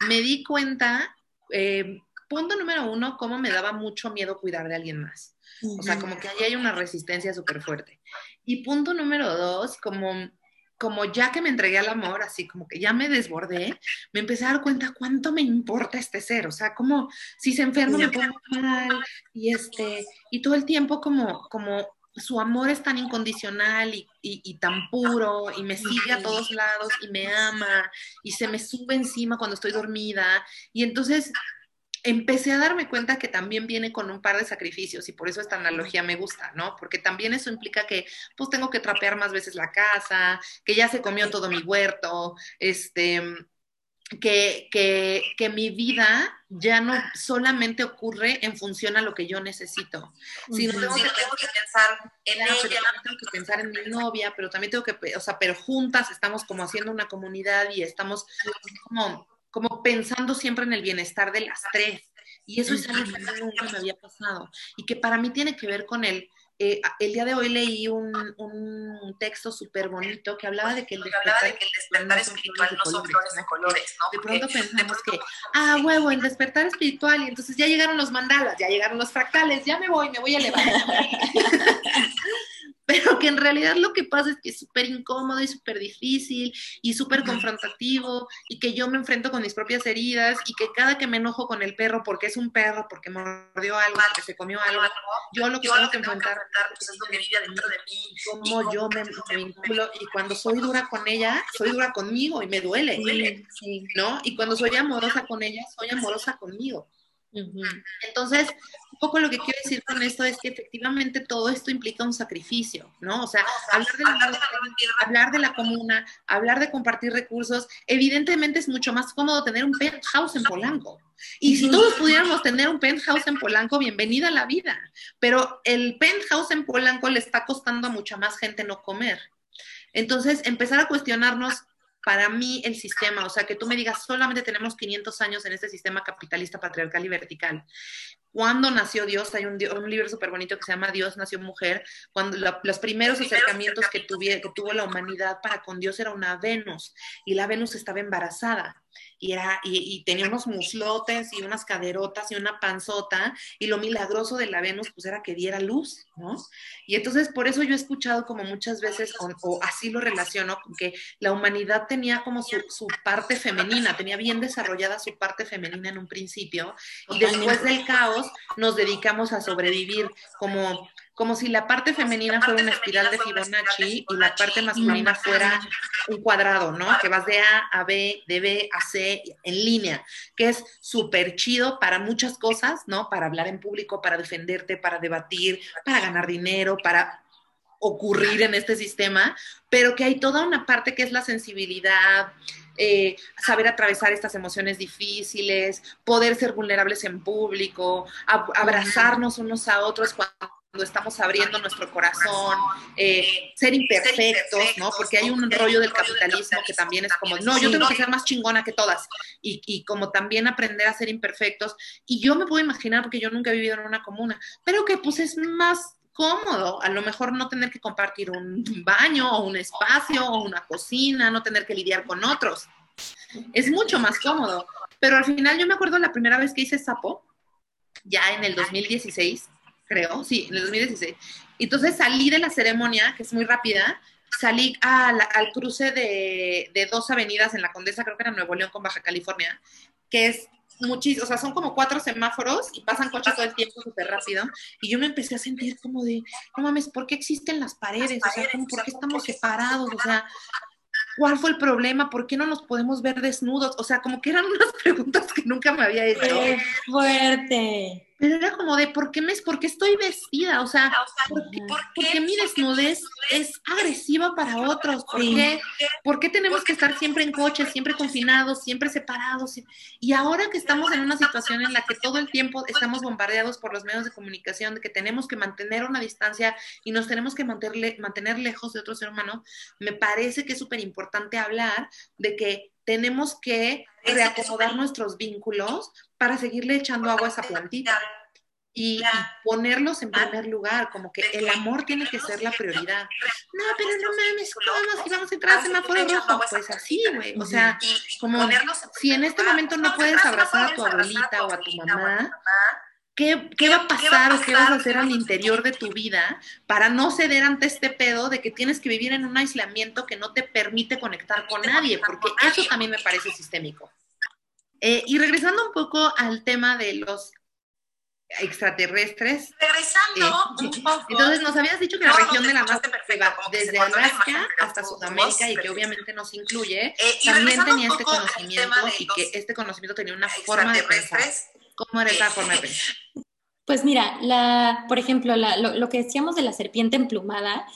me di cuenta, eh, punto número uno, cómo me daba mucho miedo cuidar de alguien más. O sea, como que ahí hay una resistencia súper fuerte. Y punto número dos, como como ya que me entregué al amor, así como que ya me desbordé, me empecé a dar cuenta cuánto me importa este ser, o sea, como si se enferma me pongo mal y este, y todo el tiempo como, como su amor es tan incondicional y, y, tan puro y me sigue a todos lados y me ama y se me sube encima cuando estoy dormida y entonces empecé a darme cuenta que también viene con un par de sacrificios y por eso esta analogía me gusta, ¿no? Porque también eso implica que pues tengo que trapear más veces la casa, que ya se comió todo mi huerto, este, que, que, que, mi vida ya no solamente ocurre en función a lo que yo necesito, sino tengo, que, tengo que pensar en ella, tengo que pensar en mi novia, pero también tengo que, o sea, pero juntas estamos como haciendo una comunidad y estamos como como pensando siempre en el bienestar de las tres. Y eso es algo que nunca me había pasado. Y que para mí tiene que ver con el... Eh, el día de hoy leí un, un texto súper bonito que hablaba de que el despertar, de que el despertar espiritual no son flores de colores, ¿no? De pronto pensamos que, ah, huevo, el despertar espiritual, y entonces ya llegaron los mandalas, ya llegaron los fractales, ya me voy, me voy a elevar. pero que en realidad lo que pasa es que es súper incómodo y súper difícil y súper confrontativo y que yo me enfrento con mis propias heridas y que cada que me enojo con el perro porque es un perro, porque mordió algo, porque se comió algo, yo lo que tengo que enfrentar pues, es lo que vive dentro de mí, cómo yo me, vinculo y cuando soy dura con ella, soy dura conmigo y me duele, ¿no? Y cuando soy amorosa con ella, soy amorosa conmigo. Entonces, un poco lo que quiero decir con esto es que efectivamente todo esto implica un sacrificio, ¿no? O sea, hablar de, la, hablar de la comuna, hablar de compartir recursos, evidentemente es mucho más cómodo tener un penthouse en Polanco. Y si todos pudiéramos tener un penthouse en Polanco, bienvenida a la vida. Pero el penthouse en Polanco le está costando a mucha más gente no comer. Entonces, empezar a cuestionarnos para mí el sistema, o sea, que tú me digas, solamente tenemos 500 años en este sistema capitalista, patriarcal y vertical. ¿Cuándo nació Dios? Hay un, libro súper bonito que se llama Dios nació mujer, cuando los primeros acercamientos que, que tuvo la humanidad para con Dios era una Venus, y la Venus estaba embarazada y, era, y, tenía unos muslotes y unas caderotas y una panzota, y lo milagroso de la Venus pues era que diera luz, ¿no? Y entonces por eso yo he escuchado como muchas veces, o, así lo relaciono, con que la humanidad tenía como su, su, parte femenina, tenía bien desarrollada su parte femenina en un principio, y después del caos nos dedicamos a sobrevivir como como si la parte femenina fuera una espiral de Fibonacci y la parte masculina fuera un cuadrado, ¿no? Que vas de A a B, de B a C en línea, que es súper chido para muchas cosas, ¿no? Para hablar en público, para defenderte, para debatir, para ganar dinero, para ocurrir en este sistema, pero que hay toda una parte que es la sensibilidad, eh, saber atravesar estas emociones difíciles, poder ser vulnerables en público, abrazarnos unos a otros cuando estamos abriendo nuestro corazón, eh, ser imperfectos, ¿no? Porque hay un rollo del capitalismo que también es como, no, yo tengo que ser más chingona que todas, y, y, como también aprender a ser imperfectos, y yo me puedo imaginar, porque yo nunca he vivido en una comuna, pero que pues es más cómodo, a lo mejor no tener que compartir un baño o un espacio o una cocina, no tener que lidiar con otros. Es mucho más cómodo. Pero al final yo me acuerdo la primera vez que hice sapo, ya en el 2016, creo, sí, en el 2016. Entonces salí de la ceremonia, que es muy rápida, salí al cruce de, de, dos avenidas en la Condesa, creo que era Nuevo León con Baja California, que es muchísimo, o sea, son como cuatro semáforos y pasan coches todo el tiempo súper rápido. Y yo me empecé a sentir como de, no mames, ¿por qué existen las paredes? O sea, ¿por qué estamos separados? O sea, ¿cuál fue el problema? ¿Por qué no nos podemos ver desnudos? O sea, como que eran unas preguntas que nunca me había hecho. ¡Qué fuerte! Pero era como de, ¿por qué, me, ¿por qué estoy vestida? O sea, ¿por qué, mi desnudez es agresiva para otros? ¿Por, qué, ¿Por qué tenemos que estar siempre en coche, siempre confinados, siempre separados? Y ahora que estamos en una situación en la que todo el tiempo estamos bombardeados por los medios de comunicación, de que tenemos que mantener una distancia y nos tenemos que mantener, mantener lejos de otro ser humano, me parece que es súper importante hablar de que tenemos que reacomodar nuestros vínculos para seguirle echando agua a esa plantita y, ponerlos en primer lugar, como que el amor tiene que ser la prioridad. No, pero no mames, ¿cómo? Si vamos a entrar a semáforo rojo, pues así, güey. O sea, como si en este momento no puedes abrazar a tu abuelita o a tu mamá, ¿Qué, ¿Qué, va a pasar o qué vas a hacer al interior de tu vida para no ceder ante este pedo de que tienes que vivir en un aislamiento que no te permite conectar con nadie? Porque eso también me parece sistémico. Eh, y regresando un poco al tema de los extraterrestres. Regresando eh, un poco. Entonces nos habías dicho que la región de la masa va desde Alaska hasta Sudamérica y que obviamente nos incluye, eh, también tenía este conocimiento y que este conocimiento tenía una forma de pensar. ¿Cómo era esa forma de pensar? Pues mira, la, por ejemplo, lo, que decíamos de la serpiente emplumada,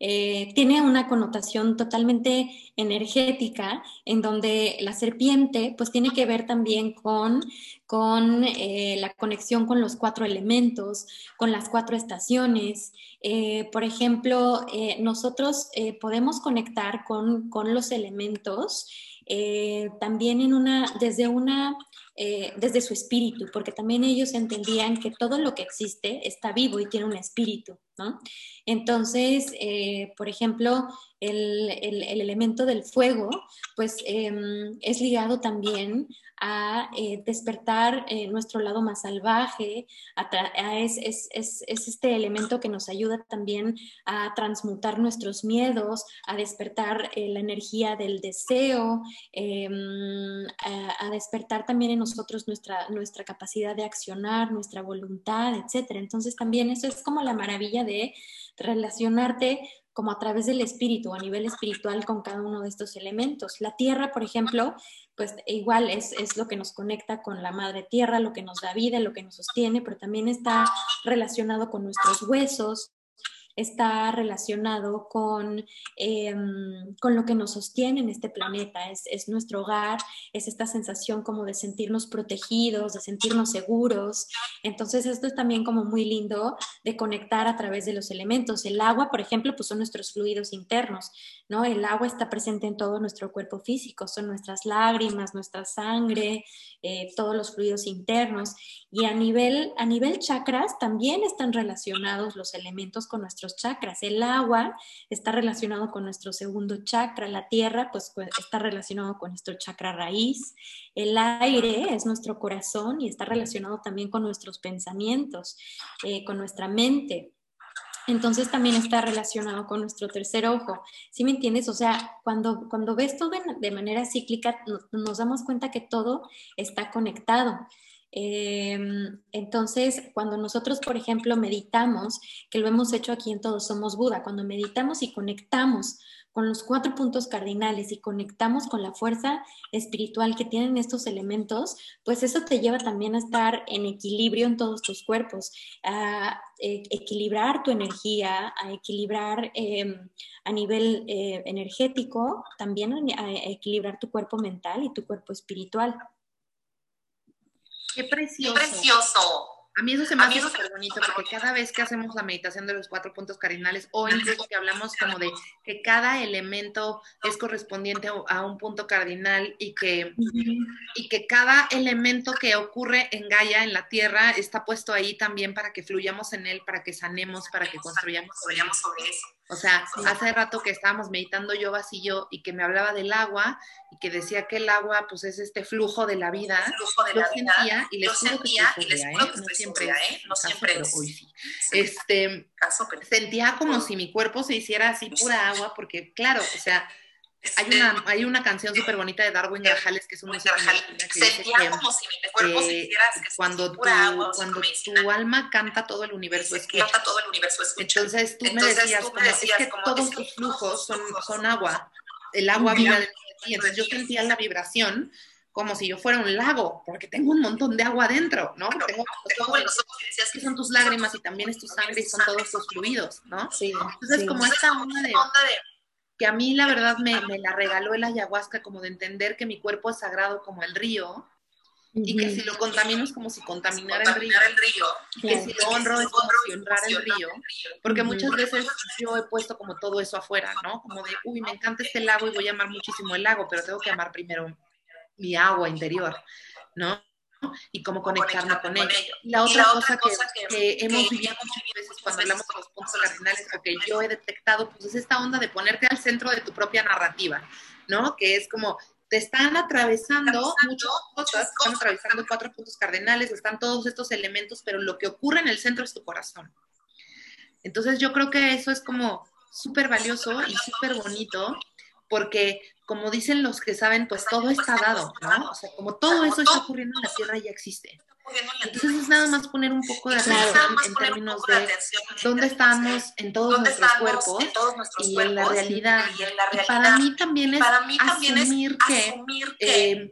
eh, tiene una connotación totalmente energética, en donde la serpiente pues tiene que ver también con, con eh, la conexión con los cuatro elementos, con las cuatro estaciones. Eh, por ejemplo, nosotros podemos conectar con, con los elementos también en una, desde una eh, desde su espíritu, porque también ellos entendían que todo lo que existe está vivo y tiene un espíritu, ¿no? Entonces, eh, por ejemplo, el, elemento del fuego, pues em, es ligado también a eh, despertar eh, nuestro lado más salvaje, es, es, este elemento que nos ayuda también a transmutar nuestros miedos, a despertar la energía del deseo, em, a, despertar también en nosotros nuestra, nuestra capacidad de accionar, nuestra voluntad, etc. Entonces también eso es como la maravilla de relacionarte como a través del espíritu, a nivel espiritual con cada uno de estos elementos. La tierra, por ejemplo, pues igual es, es, lo que nos conecta con la madre tierra, lo que nos da vida, lo que nos sostiene, pero también está relacionado con nuestros huesos, está relacionado con, em, con lo que nos sostiene en este planeta, es, es, nuestro hogar, es esta sensación como de sentirnos protegidos, de sentirnos seguros. Entonces esto es también como muy lindo de conectar a través de los elementos. El agua, por ejemplo, pues son nuestros fluidos internos, ¿no? El agua está presente en todo nuestro cuerpo físico, son nuestras lágrimas, nuestra sangre, eh, todos los fluidos internos. Y a nivel, a nivel chakras también están relacionados los elementos con nuestros chakras. El agua está relacionado con nuestro segundo chakra, la tierra pues, pues está relacionado con nuestro chakra raíz, el aire es nuestro corazón y está relacionado también con nuestros pensamientos, eh, con nuestra mente. Entonces también está relacionado con nuestro tercer ojo. ¿Sí me entiendes? O sea, cuando, cuando ves todo de, manera cíclica, nos damos cuenta que todo está conectado. Em, entonces, cuando nosotros, por ejemplo, meditamos, que lo hemos hecho aquí en Todos Somos Buda, cuando meditamos y conectamos con los cuatro puntos cardinales y conectamos con la fuerza espiritual que tienen estos elementos, pues eso te lleva también a estar en equilibrio en todos tus cuerpos, a eh, equilibrar tu energía, a equilibrar em, a nivel eh, energético, también a equilibrar tu cuerpo mental y tu cuerpo espiritual. Qué precioso. Qué precioso. A mí eso se me hace súper bonito porque cada vez que hacemos la meditación de los cuatro puntos cardinales o incluso que hablamos como de que cada elemento es correspondiente a un punto cardinal y que, y que cada elemento que ocurre en Gaia, en la Tierra, está puesto ahí también para que fluyamos en él, para que sanemos, para que construyamos sobre eso. O sea, hace rato que estábamos meditando yo yo y que me hablaba del agua y que decía que el agua pues es este flujo de la vida. Flujo de yo sentía, y les juro que estoy ¿eh? no siempre, ¿eh? no siempre pero hoy sí. Este, sentía como si mi cuerpo se hiciera así pura agua porque claro, o sea, hay una, hay una canción súper bonita de Darwin Grajales, que es un músico que dice que, como si mi cuerpo eh, cuando, tu, cuando tu alma canta, todo el universo escucha. Canta todo el universo escucha. Entonces tú me decías, como, es que todos tus flujos son, son agua, el agua vive de ti. Entonces yo sentía la vibración como si yo fuera un lago, porque tengo un montón de agua dentro, ¿no? Tengo, todos los que son tus lágrimas y también es tu sangre y son todos tus fluidos, ¿no? Sí, Entonces, como esta onda de que a mí la verdad me, la regaló el ayahuasca, como de entender que mi cuerpo es sagrado como el río, y que si lo contamino es como si contaminara el río, que si lo honro es como si honrara el río, porque muchas veces yo he puesto como todo eso afuera, ¿no? Como de, uy, me encanta este lago y voy a amar muchísimo el lago, pero tengo que amar primero mi agua interior, ¿no? Y cómo conectarme con, ello. La otra, cosa, que, hemos vivido muchas veces cuando hablamos de los puntos cardinales, o que yo he detectado, pues es esta onda de ponerte al centro de tu propia narrativa, ¿no? Que es como, te están atravesando muchas cosas, están atravesando cuatro puntos cardinales, están todos estos elementos, pero lo que ocurre en el centro es tu corazón. Entonces yo creo que eso es como súper valioso y súper bonito, porque como dicen los que saben, pues todo está dado, ¿no? O sea, como todo eso está ocurriendo en la Tierra ya existe. Entonces es nada más poner un poco de atención en términos de dónde estamos en todos nuestros cuerpos y en la realidad. Y para mí también es asumir que eh,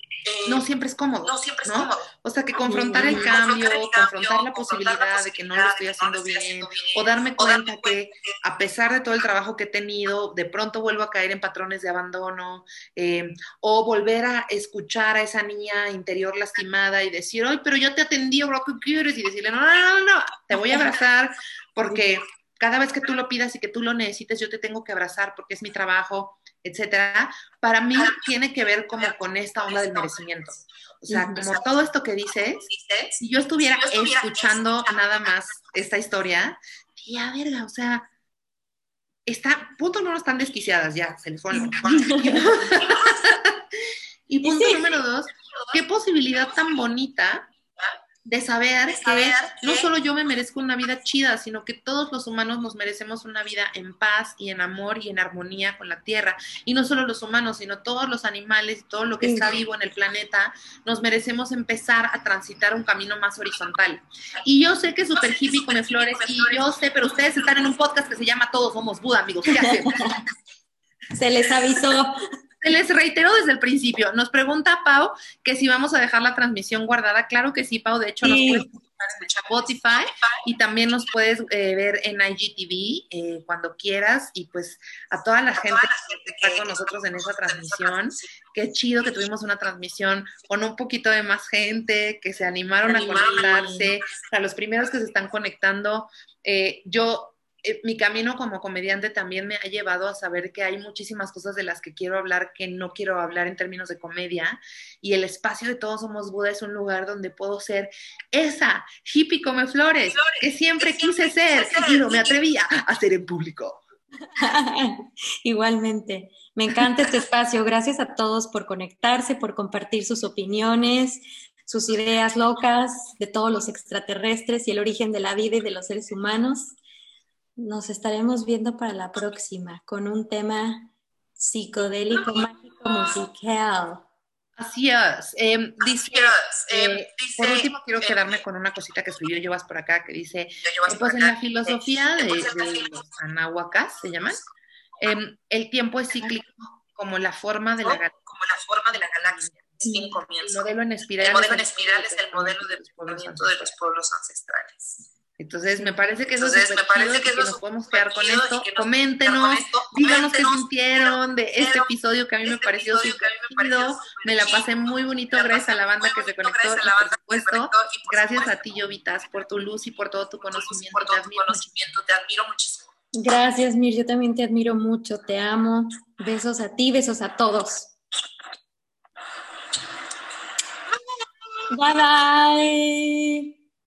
no siempre es cómodo, ¿no? O sea, que confrontar el cambio, confrontar la posibilidad de que no lo estoy haciendo bien, o darme cuenta que a pesar de todo el trabajo que he tenido, de pronto vuelvo a caer en patrones de abandono, eh, o volver a escuchar a esa niña interior lastimada y decir, ay, pero yo te atendí, bro, ¿qué quieres? Y decirle, no, no, no, no, te voy a abrazar porque cada vez que tú lo pidas y que tú lo necesites, yo te tengo que abrazar porque es mi trabajo, etcétera. Para mí tiene que ver como con esta onda del merecimiento. O sea, como todo esto que dices, si yo estuviera escuchando nada más esta historia, ya verga, o sea, está, punto número están desquiciadas ya, se les Y punto número dos, qué posibilidad tan bonita de saber, que no solo yo me merezco una vida chida, sino que todos los humanos nos merecemos una vida en paz y en amor y en armonía con la tierra. Y no solo los humanos, sino todos los animales y todo lo que está vivo en el planeta, nos merecemos empezar a transitar un camino más horizontal. Y yo sé que es súper hippie come flores, y yo sé, pero ustedes están en un podcast que se llama Todos somos Buda, amigos. ¿Qué hacemos? Se les avisó les reitero desde el principio. Nos pregunta Pau que si vamos a dejar la transmisión guardada. Claro que sí, Pau. De hecho, nos puedes escuchar en Spotify y también nos puedes eh, ver en IGTV eh, cuando quieras. Y pues a toda la gente que está con nosotros en esa transmisión, qué chido que tuvimos una transmisión con un poquito de más gente, que se animaron a conectarse. a los primeros que se están conectando, eh, yo mi camino como comediante también me ha llevado a saber que hay muchísimas cosas de las que quiero hablar que no quiero hablar en términos de comedia y el espacio de Todos Somos Buda es un lugar donde puedo ser esa hippie come flores, que siempre quise ser y no me atrevía a hacer en público. Igualmente. Me encanta este espacio. Gracias a todos por conectarse, por compartir sus opiniones, sus ideas locas de todos los extraterrestres y el origen de la vida y de los seres humanos. Nos estaremos viendo para la próxima con un tema psicodélico, mágico, musical. Así es. Em, dice, em, eh, por último, quiero eh, quedarme con una cosita que escribió Llevas por acá, que dice, pues en la filosofía de, los anahuacas, ¿se llaman? Em, el tiempo es cíclico como la forma de la, como la, forma de la galaxia. El modelo en espiral, el modelo en espiral es el modelo de los pueblos ancestrales. Entonces, me parece que eso es me parece que, nos podemos quedar con esto. Coméntenos, díganos qué sintieron de este episodio que a mí me pareció súper chido. Me la pasé muy bonito, gracias a la banda que se conectó. Y por supuesto, gracias a ti, Jovitas, por tu luz y por todo tu conocimiento. Te admiro muchísimo. Gracias, Mir, yo también te admiro mucho, te amo. Besos a ti, besos a todos. Bye bye.